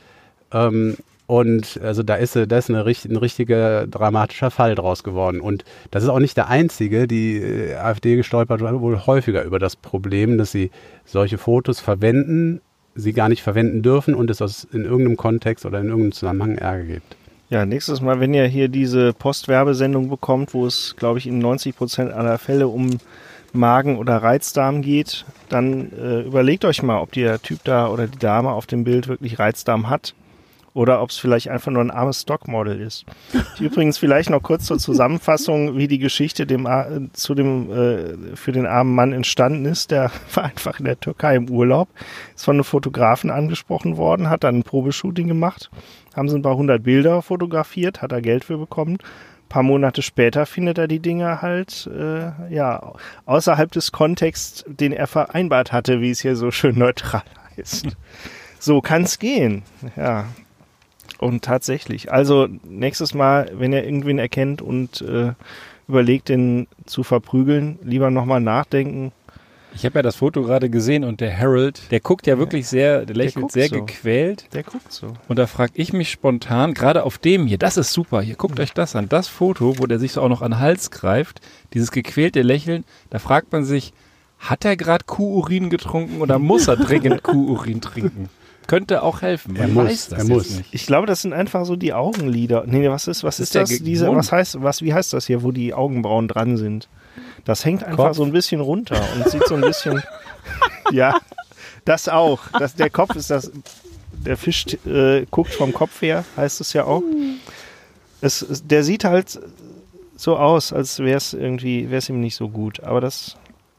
Ähm, und also da ist, da ist eine, ein richtiger dramatischer Fall draus geworden. Und das ist auch nicht der einzige. Die äh, AfD gestolpert wohl häufiger über das Problem, dass sie solche Fotos verwenden, sie gar nicht verwenden dürfen und es aus in irgendeinem Kontext oder in irgendeinem Zusammenhang Ärger gibt. Ja, nächstes Mal, wenn ihr hier diese Postwerbesendung bekommt, wo es, glaube ich, in 90 Prozent aller Fälle um Magen- oder Reizdarm geht, dann äh, überlegt euch mal, ob der Typ da oder die Dame auf dem Bild wirklich Reizdarm hat oder ob es vielleicht einfach nur ein armes Stockmodel ist. *laughs* Übrigens vielleicht noch kurz zur Zusammenfassung, wie die Geschichte dem, äh, zu dem, äh, für den armen Mann entstanden ist. Der *laughs* war einfach in der Türkei im Urlaub, ist von einem Fotografen angesprochen worden, hat dann ein Probeshooting gemacht, haben sie ein paar hundert Bilder fotografiert, hat er Geld für bekommen. Ein paar Monate später findet er die Dinge halt äh, ja außerhalb des Kontexts, den er vereinbart hatte, wie es hier so schön neutral *laughs* heißt. So kann's gehen. Ja, und tatsächlich. Also nächstes Mal, wenn ihr irgendwen erkennt und äh, überlegt, den zu verprügeln, lieber nochmal nachdenken. Ich habe ja das Foto gerade gesehen und der Harold, der guckt ja wirklich sehr, der lächelt guckt sehr so. gequält. Der guckt so. Und da frage ich mich spontan, gerade auf dem hier, das ist super, hier guckt euch das an, das Foto, wo der sich so auch noch an den Hals greift, dieses gequälte Lächeln, da fragt man sich, hat er gerade Kuhurin getrunken oder muss er dringend *laughs* Kuhurin trinken? Könnte auch helfen. Man Er muss, weiß das er muss. nicht. Ich glaube, das sind einfach so die Augenlider. Nee, was ist, was Das ist, ist der das? Ge- Diese, was heißt, was, wie heißt das hier, wo die Augenbrauen dran sind? Das hängt einfach Kopf. so ein bisschen runter und sieht so ein bisschen, *laughs* ja, das auch. Das, der Kopf ist das, der Fisch äh, guckt vom Kopf her, heißt es ja auch. Es, der sieht halt so aus, als wäre es irgendwie, wäre es ihm nicht so gut. Aber das,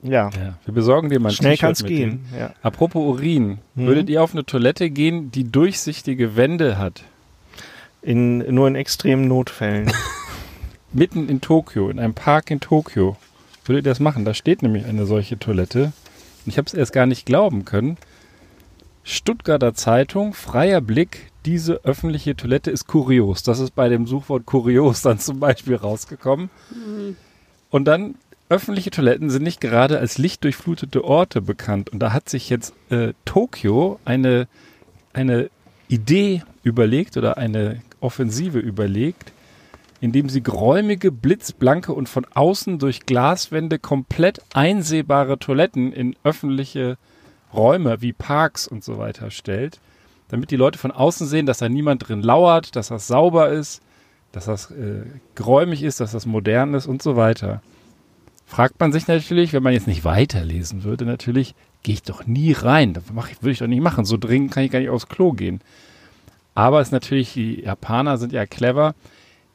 ja, Ja, wir besorgen dir mal ein schnell T-Shirt kann es mit gehen. Ja. Apropos Urin, Mhm. würdet ihr auf eine Toilette gehen, die durchsichtige Wände hat? In, nur in extremen Notfällen. *laughs* Mitten in Tokio, in einem Park in Tokio. Würdet ihr das machen? Da steht nämlich eine solche Toilette. Und ich habe es erst gar nicht glauben können. Stuttgarter Zeitung, freier Blick, diese öffentliche Toilette ist kurios. Das ist bei dem Suchwort kurios dann zum Beispiel rausgekommen. Und dann, öffentliche Toiletten sind nicht gerade als lichtdurchflutete Orte bekannt. Und da hat sich jetzt äh, Tokio eine, eine Idee überlegt oder eine Offensive überlegt, indem sie geräumige, blitzblanke und von außen durch Glaswände komplett einsehbare Toiletten in öffentliche Räume wie Parks und so weiter stellt, damit die Leute von außen sehen, dass da niemand drin lauert, dass das sauber ist, dass das äh, geräumig ist, dass das modern ist und so weiter. Fragt man sich natürlich, wenn man jetzt nicht weiterlesen würde, natürlich, gehe ich doch nie rein. Das ich, würde ich doch nicht machen. So dringend kann ich gar nicht aufs Klo gehen. Aber es ist natürlich, die Japaner sind ja clever.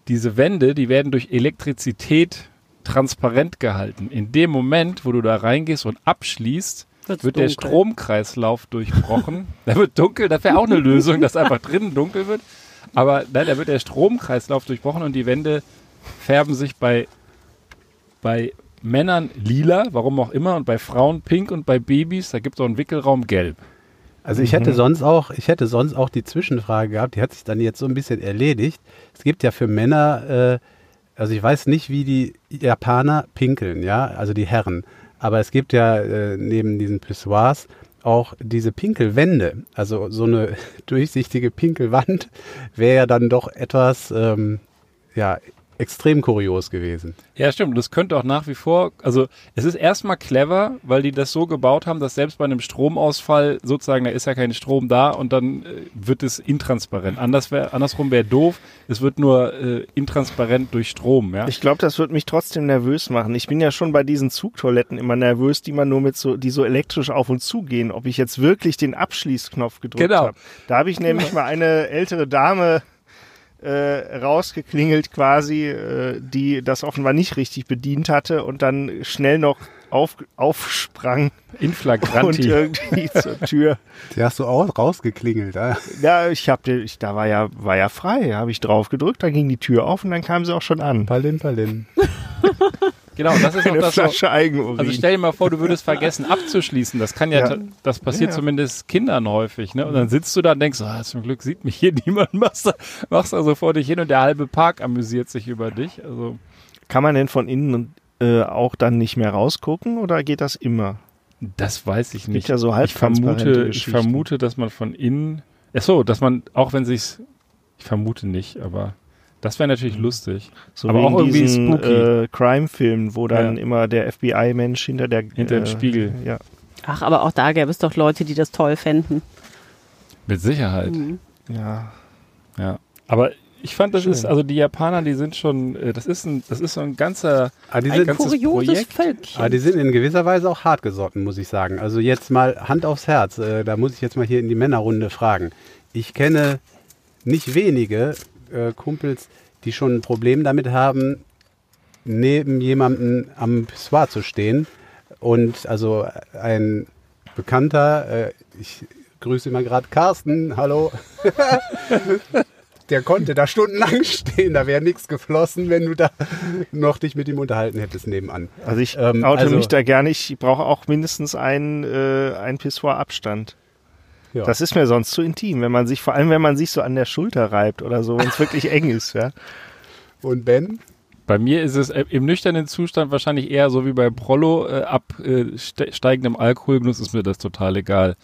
Diese Wände, die werden durch Elektrizität transparent gehalten. In dem Moment, wo du da reingehst und abschließt, Wird's wird der dunkel. Stromkreislauf durchbrochen. *laughs* da wird dunkel, das wäre auch eine Lösung, dass einfach drinnen dunkel wird. Aber nein, da wird der Stromkreislauf durchbrochen und die Wände färben sich bei, bei Männern lila, warum auch immer, und bei Frauen pink und bei Babys, da gibt es auch einen Wickelraum gelb. Also ich hätte sonst auch, ich hätte sonst auch die Zwischenfrage gehabt, die hat sich dann jetzt so ein bisschen erledigt. Es gibt ja für Männer, äh, also ich weiß nicht, wie die Japaner pinkeln, ja, also die Herren. Aber es gibt ja äh, neben diesen Pissoirs auch diese Pinkelwände. Also so eine *laughs* durchsichtige Pinkelwand wäre ja dann doch etwas, ähm, ja, extrem kurios gewesen. Ja, stimmt. Das könnte auch nach wie vor, also es ist erstmal clever, weil die das so gebaut haben, dass selbst bei einem Stromausfall sozusagen, da ist ja kein Strom da und dann äh, wird es intransparent. Anders wär, andersrum wäre doof, es wird nur äh, intransparent durch Strom, ja. Ich glaube, das wird mich trotzdem nervös machen. Ich bin ja schon bei diesen Zugtoiletten immer nervös, die man nur mit so, die so elektrisch auf und zu gehen, ob ich jetzt wirklich den Abschließknopf gedrückt Genau. habe. Da habe ich nämlich mal eine ältere Dame äh, rausgeklingelt quasi, äh, die das offenbar nicht richtig bedient hatte und dann schnell noch auf, aufsprang In und flagranti. irgendwie *laughs* zur Tür. Die hast du auch rausgeklingelt, ja? Ja, ich habe, ich, da war ja, war ja frei, habe ich drauf gedrückt, dann ging die Tür auf und dann kam sie auch schon an. Palin, Palin. *laughs* Genau, das ist auch das. Flasche Eigenurin. Also stell dir mal vor, du würdest vergessen abzuschließen. Das kann ja, Ja. das passiert Ja. zumindest Kindern häufig. Ne? Und dann sitzt du da und denkst, ah, zum Glück sieht mich hier *laughs* niemand, machst da, machst da so vor dich hin und der halbe Park amüsiert sich über dich. Also Kann man denn von innen äh, auch dann nicht mehr rausgucken oder geht das immer? das weiß ich nicht. ja so ich vermute, ich vermute, dass man von innen, ach so, dass man, auch wenn sich's, ich vermute nicht, aber das wäre natürlich lustig. So aber wie auch in irgendwie diesen spooky. äh, Crime-Filmen, wo dann Ja. immer der FBI-Mensch hinter der Hinter dem äh, Spiegel. Ja. Ach, aber auch da gäbe es doch Leute, die das toll fänden. Mit Sicherheit. Mhm. ja. Ja. Aber ich fand, das Schön. ist, also die Japaner, die sind schon, äh, das ist ein, das ist so ein ganzer, Ah, die ein sind, ganzes Kurioses Projekt. Völkchen. Aber die sind in gewisser Weise auch hartgesotten, muss ich sagen. Also jetzt mal Hand aufs Herz, äh, da muss ich jetzt mal hier in die Männerrunde fragen. Ich kenne nicht wenige äh, Kumpels, die schon ein Problem damit haben, neben jemandem am Pissoir zu stehen. Und also ein Bekannter, äh, ich grüße mal gerade Carsten, hallo. *laughs* Der konnte da stundenlang stehen, da wäre nichts geflossen, wenn du da noch dich mit ihm unterhalten hättest nebenan. Also ich Ähm, oute also- mich da gerne. Ich brauche auch mindestens einen, äh, einen Pissoir-Abstand. Ja. Das ist mir sonst zu intim, wenn man sich, vor allem wenn man sich so an der Schulter reibt oder so, wenn es wirklich eng ist, ja. Und Ben? Bei mir ist es äh, im nüchternen Zustand wahrscheinlich eher so wie bei Prollo. Äh, ab äh, ste steigendem Alkoholgenuss ist mir das total egal.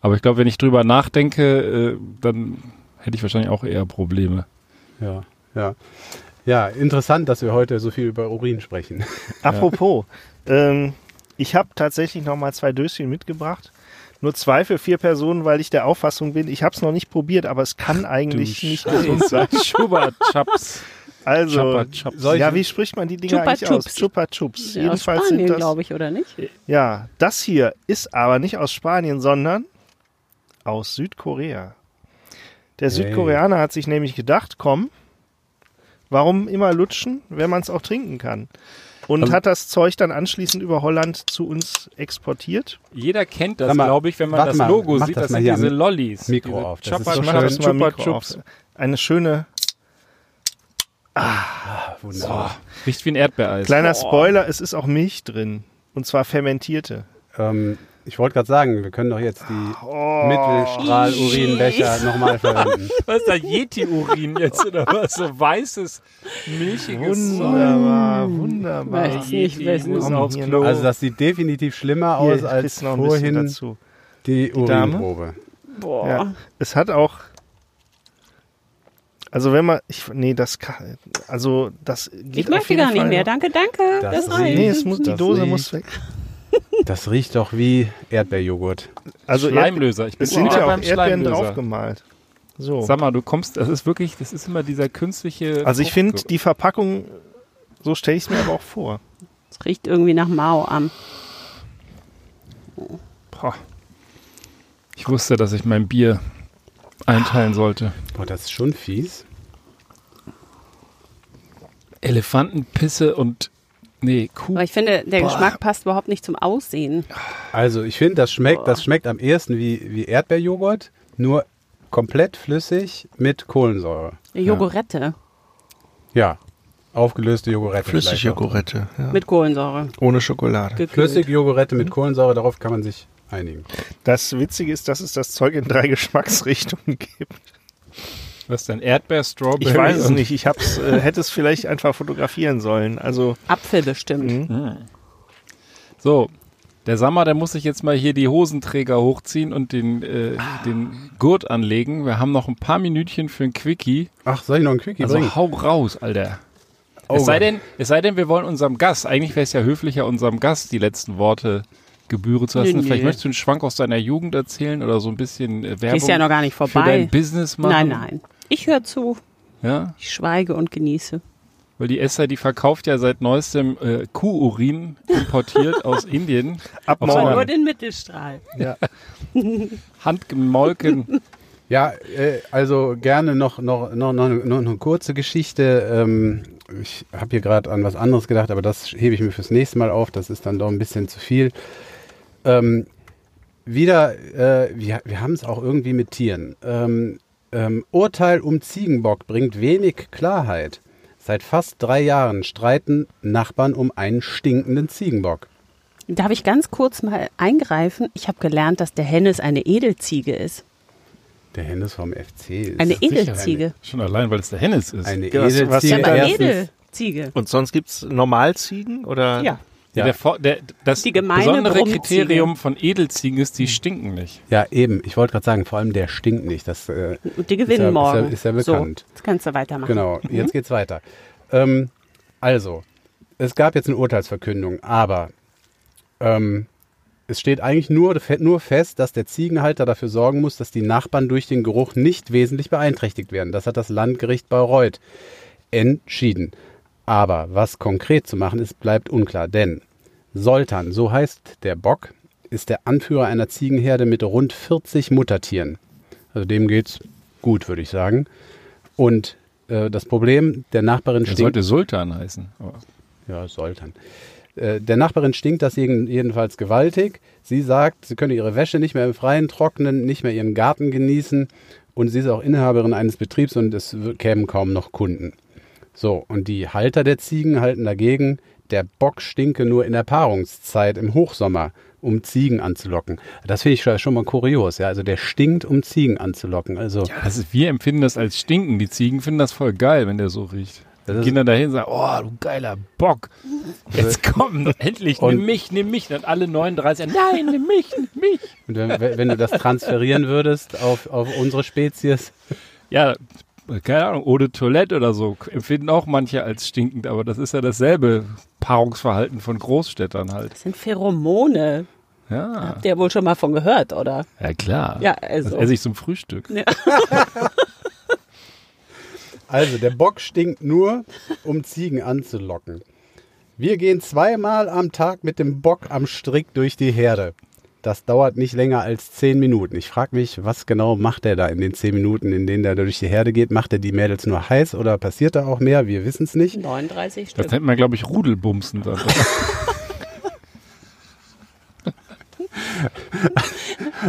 Aber ich glaube, wenn ich drüber nachdenke, äh, dann hätte ich wahrscheinlich auch eher Probleme. Ja, ja. Ja, interessant, dass wir heute so viel über Urin sprechen. Apropos, ähm, ich habe tatsächlich noch mal zwei Döschen mitgebracht. Nur zwei für vier Personen, weil ich der Auffassung bin, ich habe es noch nicht probiert, aber es kann eigentlich Du nicht gesund sein. *laughs* Schubert Chaps. Also. Soll ich- ja, wie spricht man die Dinger Chupa eigentlich aus? Chups. Chupa Chups. Ja, aus Jedenfalls sind Spanien, das, glaube ich, oder nicht? ja, das hier ist aber nicht aus Spanien, sondern aus Südkorea. Der Hey. Südkoreaner hat sich nämlich gedacht, komm, warum immer lutschen, wenn man es auch trinken kann? Und Also- hat das Zeug dann anschließend über Holland zu uns exportiert. Jeder kennt das, glaube ich, wenn man das mal, Logo sieht. das Das sind hier diese Lollis. Mikro diese auf. Das Chopper ist so schön. Chupa Mikro Chups. auf. Eine schöne, Wunderbar. Riecht wie ein Erdbeereis. kleiner Spoiler, es ist auch Milch drin. Und zwar fermentierte. Ähm, ich wollte gerade sagen, wir können doch jetzt die Oh. Mittelstrahl-Urinbecher nochmal verwenden. *laughs* Was ist da Yeti-Urin jetzt oder was? So weißes, milchiges Wunderbar, wunderbar. Weiß nicht, Yeti. Also das sieht definitiv schlimmer aus Hier, als vorhin dazu. die? Urinprobe. Boah. Ja. Es hat auch. Also wenn man, ich, nee, das kann, also das geht Ich möchte gar nicht mehr. noch. Danke, danke. Das Das, reicht. Nee, es muss, die Dose muss weg. Das riecht doch wie Erdbeerjoghurt. Also Schleimlöser. Ich bin es sind wieder ja auch beim Erdbeeren draufgemalt. So. Sag mal, du kommst, das ist wirklich, das ist immer dieser künstliche. Also ich finde die Verpackung, so stelle ich es mir aber auch vor. Es riecht irgendwie nach Mao am. Boah. Ich wusste, dass ich mein Bier einteilen sollte. Boah, das ist schon fies. Elefantenpisse und. Nee, Kuh. Aber ich finde, der Geschmack passt überhaupt nicht zum Aussehen. Also ich finde, das schmeckt, das schmeckt am ehesten wie, wie Erdbeerjoghurt, nur komplett flüssig mit Kohlensäure. Jogurette Ja, aufgelöste Jogurette. vielleicht auch. Flüssigjoghurette, ja. mit Kohlensäure. ohne Schokolade. Gekühlt. Flüssigjoghurette mit Kohlensäure, darauf kann man sich einigen. Das Witzige ist, dass es das Zeug in drei *laughs* Geschmacksrichtungen gibt. Was denn? Erdbeer, Strawberry? Ich weiß es nicht. Ich hab's, äh, hätte es vielleicht einfach fotografieren sollen. Also Apfel bestimmt. Mhm. So, der Sammer, der muss sich jetzt mal hier die Hosenträger hochziehen und den, äh, den Gurt anlegen. Wir haben noch ein paar Minütchen für ein Quickie. Ach, soll ich noch einen Quickie Also bringen? hau raus, Alter. Oh es, sei denn, es sei denn, wir wollen unserem Gast, eigentlich wäre es ja höflicher, unserem Gast die letzten Worte gebühren zu lassen. Nö. Vielleicht möchtest du einen Schwank aus deiner Jugend erzählen oder so ein bisschen äh, Werbung Ist ja noch gar nicht für vorbei. dein Business machen. Nein, nein. Ich höre zu. Ja, Ich schweige und genieße. weil die Esther, die verkauft ja seit neuestem äh, Kuhurin importiert aus *laughs* Indien. ab seiner- nur morgen. den Mittelstrahl. Ja. *laughs* Handgemolken. Ja, äh, also gerne noch, noch, noch, noch, noch eine kurze Geschichte. Ähm, ich habe hier gerade an was anderes gedacht, aber das hebe ich mir fürs nächste Mal auf. Das ist dann doch ein bisschen zu viel. Ähm, wieder, äh, wir, wir haben es auch irgendwie mit Tieren. Ähm, ähm, Urteil um Ziegenbock bringt wenig Klarheit. Seit fast drei Jahren streiten Nachbarn um einen stinkenden Ziegenbock. Darf ich ganz kurz mal eingreifen? Ich habe gelernt, dass der Hennes eine Edelziege ist. Der Hennes vom FC ist Eine sicher Edelziege. Schon allein, weil es der Hennes ist. Eine Was- was- Edelziege. Ja, aber erstens. Edelziege. Und sonst gibt's Normalziegen oder? Ja. Ja, der, der, das besondere Brummziege. Kriterium von Edelziegen ist, die stinken nicht. Ja, eben. Ich wollte gerade sagen, vor allem der stinkt nicht. Das, äh, Und die Ist ja- gewinnen ist ja- morgen. ist ja bekannt. So, jetzt kannst du weitermachen. genau, jetzt geht's weiter. Ähm, also, es gab jetzt eine Urteilsverkündung, aber ähm, es steht eigentlich nur, nur fest, dass der Ziegenhalter dafür sorgen muss, dass die Nachbarn durch den Geruch nicht wesentlich beeinträchtigt werden. Das hat das Landgericht Bayreuth entschieden. Aber was konkret zu machen ist, bleibt unklar, denn Soltan, so heißt der Bock, ist der Anführer einer Ziegenherde mit rund 40 Muttertieren. Also dem geht's gut, würde ich sagen. Und äh, das Problem, der Nachbarin Der stinkt. sollte Sultan heißen. Aber Ja, Sultan. Äh, Der Nachbarin stinkt das jeden- jedenfalls gewaltig. Sie sagt, sie könne ihre Wäsche nicht mehr im Freien trocknen, nicht mehr ihren Garten genießen und sie ist auch Inhaberin eines Betriebs und es kämen kaum noch Kunden. So, und die Halter der Ziegen halten dagegen, der Bock stinke nur in der Paarungszeit im Hochsommer, um Ziegen anzulocken. Das finde ich schon- mal kurios, ja. Also der stinkt, um Ziegen anzulocken. Also das ist, wir empfinden das als Stinken. Die Ziegen finden das voll geil, wenn der so riecht. Das Die dann dahin und sagen, oh, du geiler Bock. Jetzt komm, endlich, Und- nimm mich, nimm mich. Dann alle 39, nein, nimm mich, nimm mich. und wenn, wenn du das transferieren würdest auf, auf unsere Spezies, Ja, keine Ahnung, Eau de Toilette oder so empfinden auch manche als stinkend, aber das ist ja dasselbe Paarungsverhalten von Großstädtern halt. Das sind Pheromone. Ja, Habt ihr wohl schon mal von gehört, oder? ja klar. Ja, Das also. esse ich zum Frühstück. *laughs* Also, der Bock stinkt nur, um Ziegen anzulocken. Wir gehen zweimal am Tag mit dem Bock am Strick durch die Herde. Das dauert nicht länger als zehn Minuten. Ich frage mich, was genau macht er da in den zehn Minuten, in denen er durch die Herde geht? Macht er die Mädels nur heiß oder passiert da auch mehr? Wir wissen es nicht. 39 Das Stück. nennt man, glaube ich, Rudelbumsen. Dann. *laughs*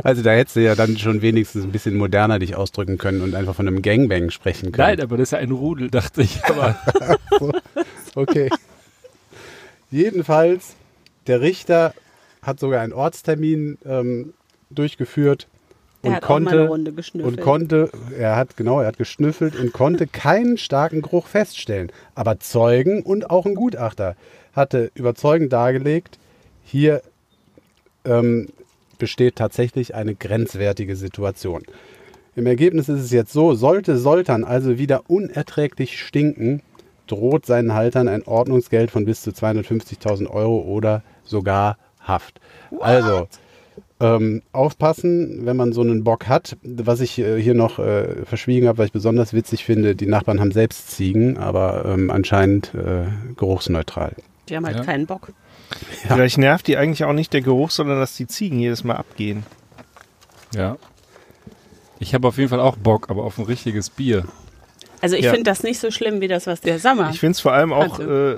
Also da hättest du ja dann schon wenigstens ein bisschen moderner dich ausdrücken können und einfach von einem Gangbang sprechen können. Nein, aber das ist ja ein Rudel, dachte ich. Aber *laughs* Okay. Jedenfalls, der Richter hat sogar einen Ortstermin ähm, durchgeführt Er und hat auch mal konnte und konnte, er hat genau, er hat geschnüffelt und konnte *laughs* keinen starken Geruch feststellen. Aber Zeugen und auch ein Gutachter hatte überzeugend dargelegt, hier ähm, besteht tatsächlich eine grenzwertige Situation. Im Ergebnis ist es jetzt so, sollte Soltan also wieder unerträglich stinken, droht seinen Haltern ein Ordnungsgeld von bis zu 250.000 Euro oder sogar Haft. Also, ähm, aufpassen, wenn man so einen Bock hat. Was ich äh, hier noch äh, verschwiegen habe, was ich besonders witzig finde, die Nachbarn haben selbst Ziegen, aber ähm, anscheinend äh, geruchsneutral. Die haben halt Ja. keinen Bock. Vielleicht nervt die eigentlich auch nicht der Geruch, sondern dass die Ziegen jedes Mal abgehen. ja. Ich habe auf jeden Fall auch Bock, aber auf ein richtiges Bier. Also ich Ja. finde das nicht so schlimm wie das, was der Sommer. Ich finde es vor allem auch Also. äh,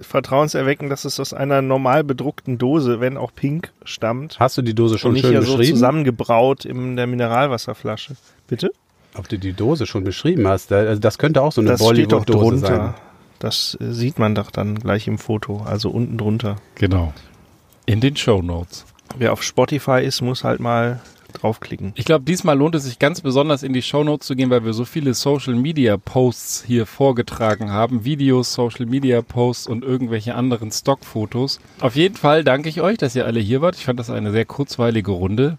vertrauenserweckend, dass es aus einer normal bedruckten Dose, wenn auch pink, stammt. Hast du die Dose schon und nicht schön ja so beschrieben? zusammengebraut in der Mineralwasserflasche. Bitte? Ob du die Dose schon beschrieben hast? Also das könnte auch so eine Bollywood-Dose drunter. sein. Das äh, sieht man doch dann gleich im Foto, also unten drunter. Genau. In den Show Notes. Wer auf Spotify ist, muss halt mal draufklicken. Ich glaube, diesmal lohnt es sich ganz besonders in die Shownotes zu gehen, weil wir so viele Social Media Posts hier vorgetragen haben. Videos, Social Media Posts und irgendwelche anderen Stockfotos. Auf jeden Fall danke ich euch, dass ihr alle hier wart. Ich fand das eine sehr kurzweilige Runde.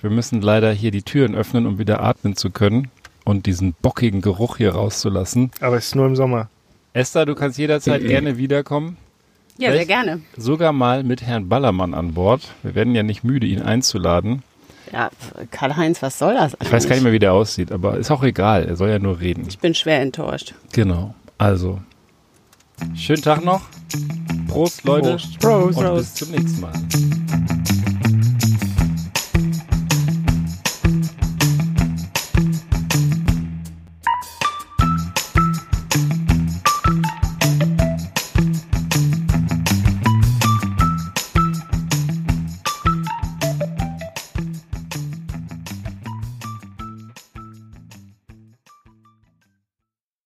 Wir müssen leider hier die Türen öffnen, um wieder atmen zu können und diesen bockigen Geruch hier rauszulassen. Aber es ist nur im Sommer. Esther, du kannst jederzeit *clears throat* gerne wiederkommen. ja, sehr Echt? gerne. Sogar mal mit Herrn Ballermann an Bord. Wir werden ja nicht müde, ihn einzuladen. Ja, Karl-Heinz, was soll das Ich weiß gar nicht mehr, wie der aussieht, aber ist auch egal. Er soll ja nur reden. Ich bin schwer enttäuscht. Genau. Also, schönen Tag noch. Prost, Leute. Prost. Und bis zum nächsten Mal.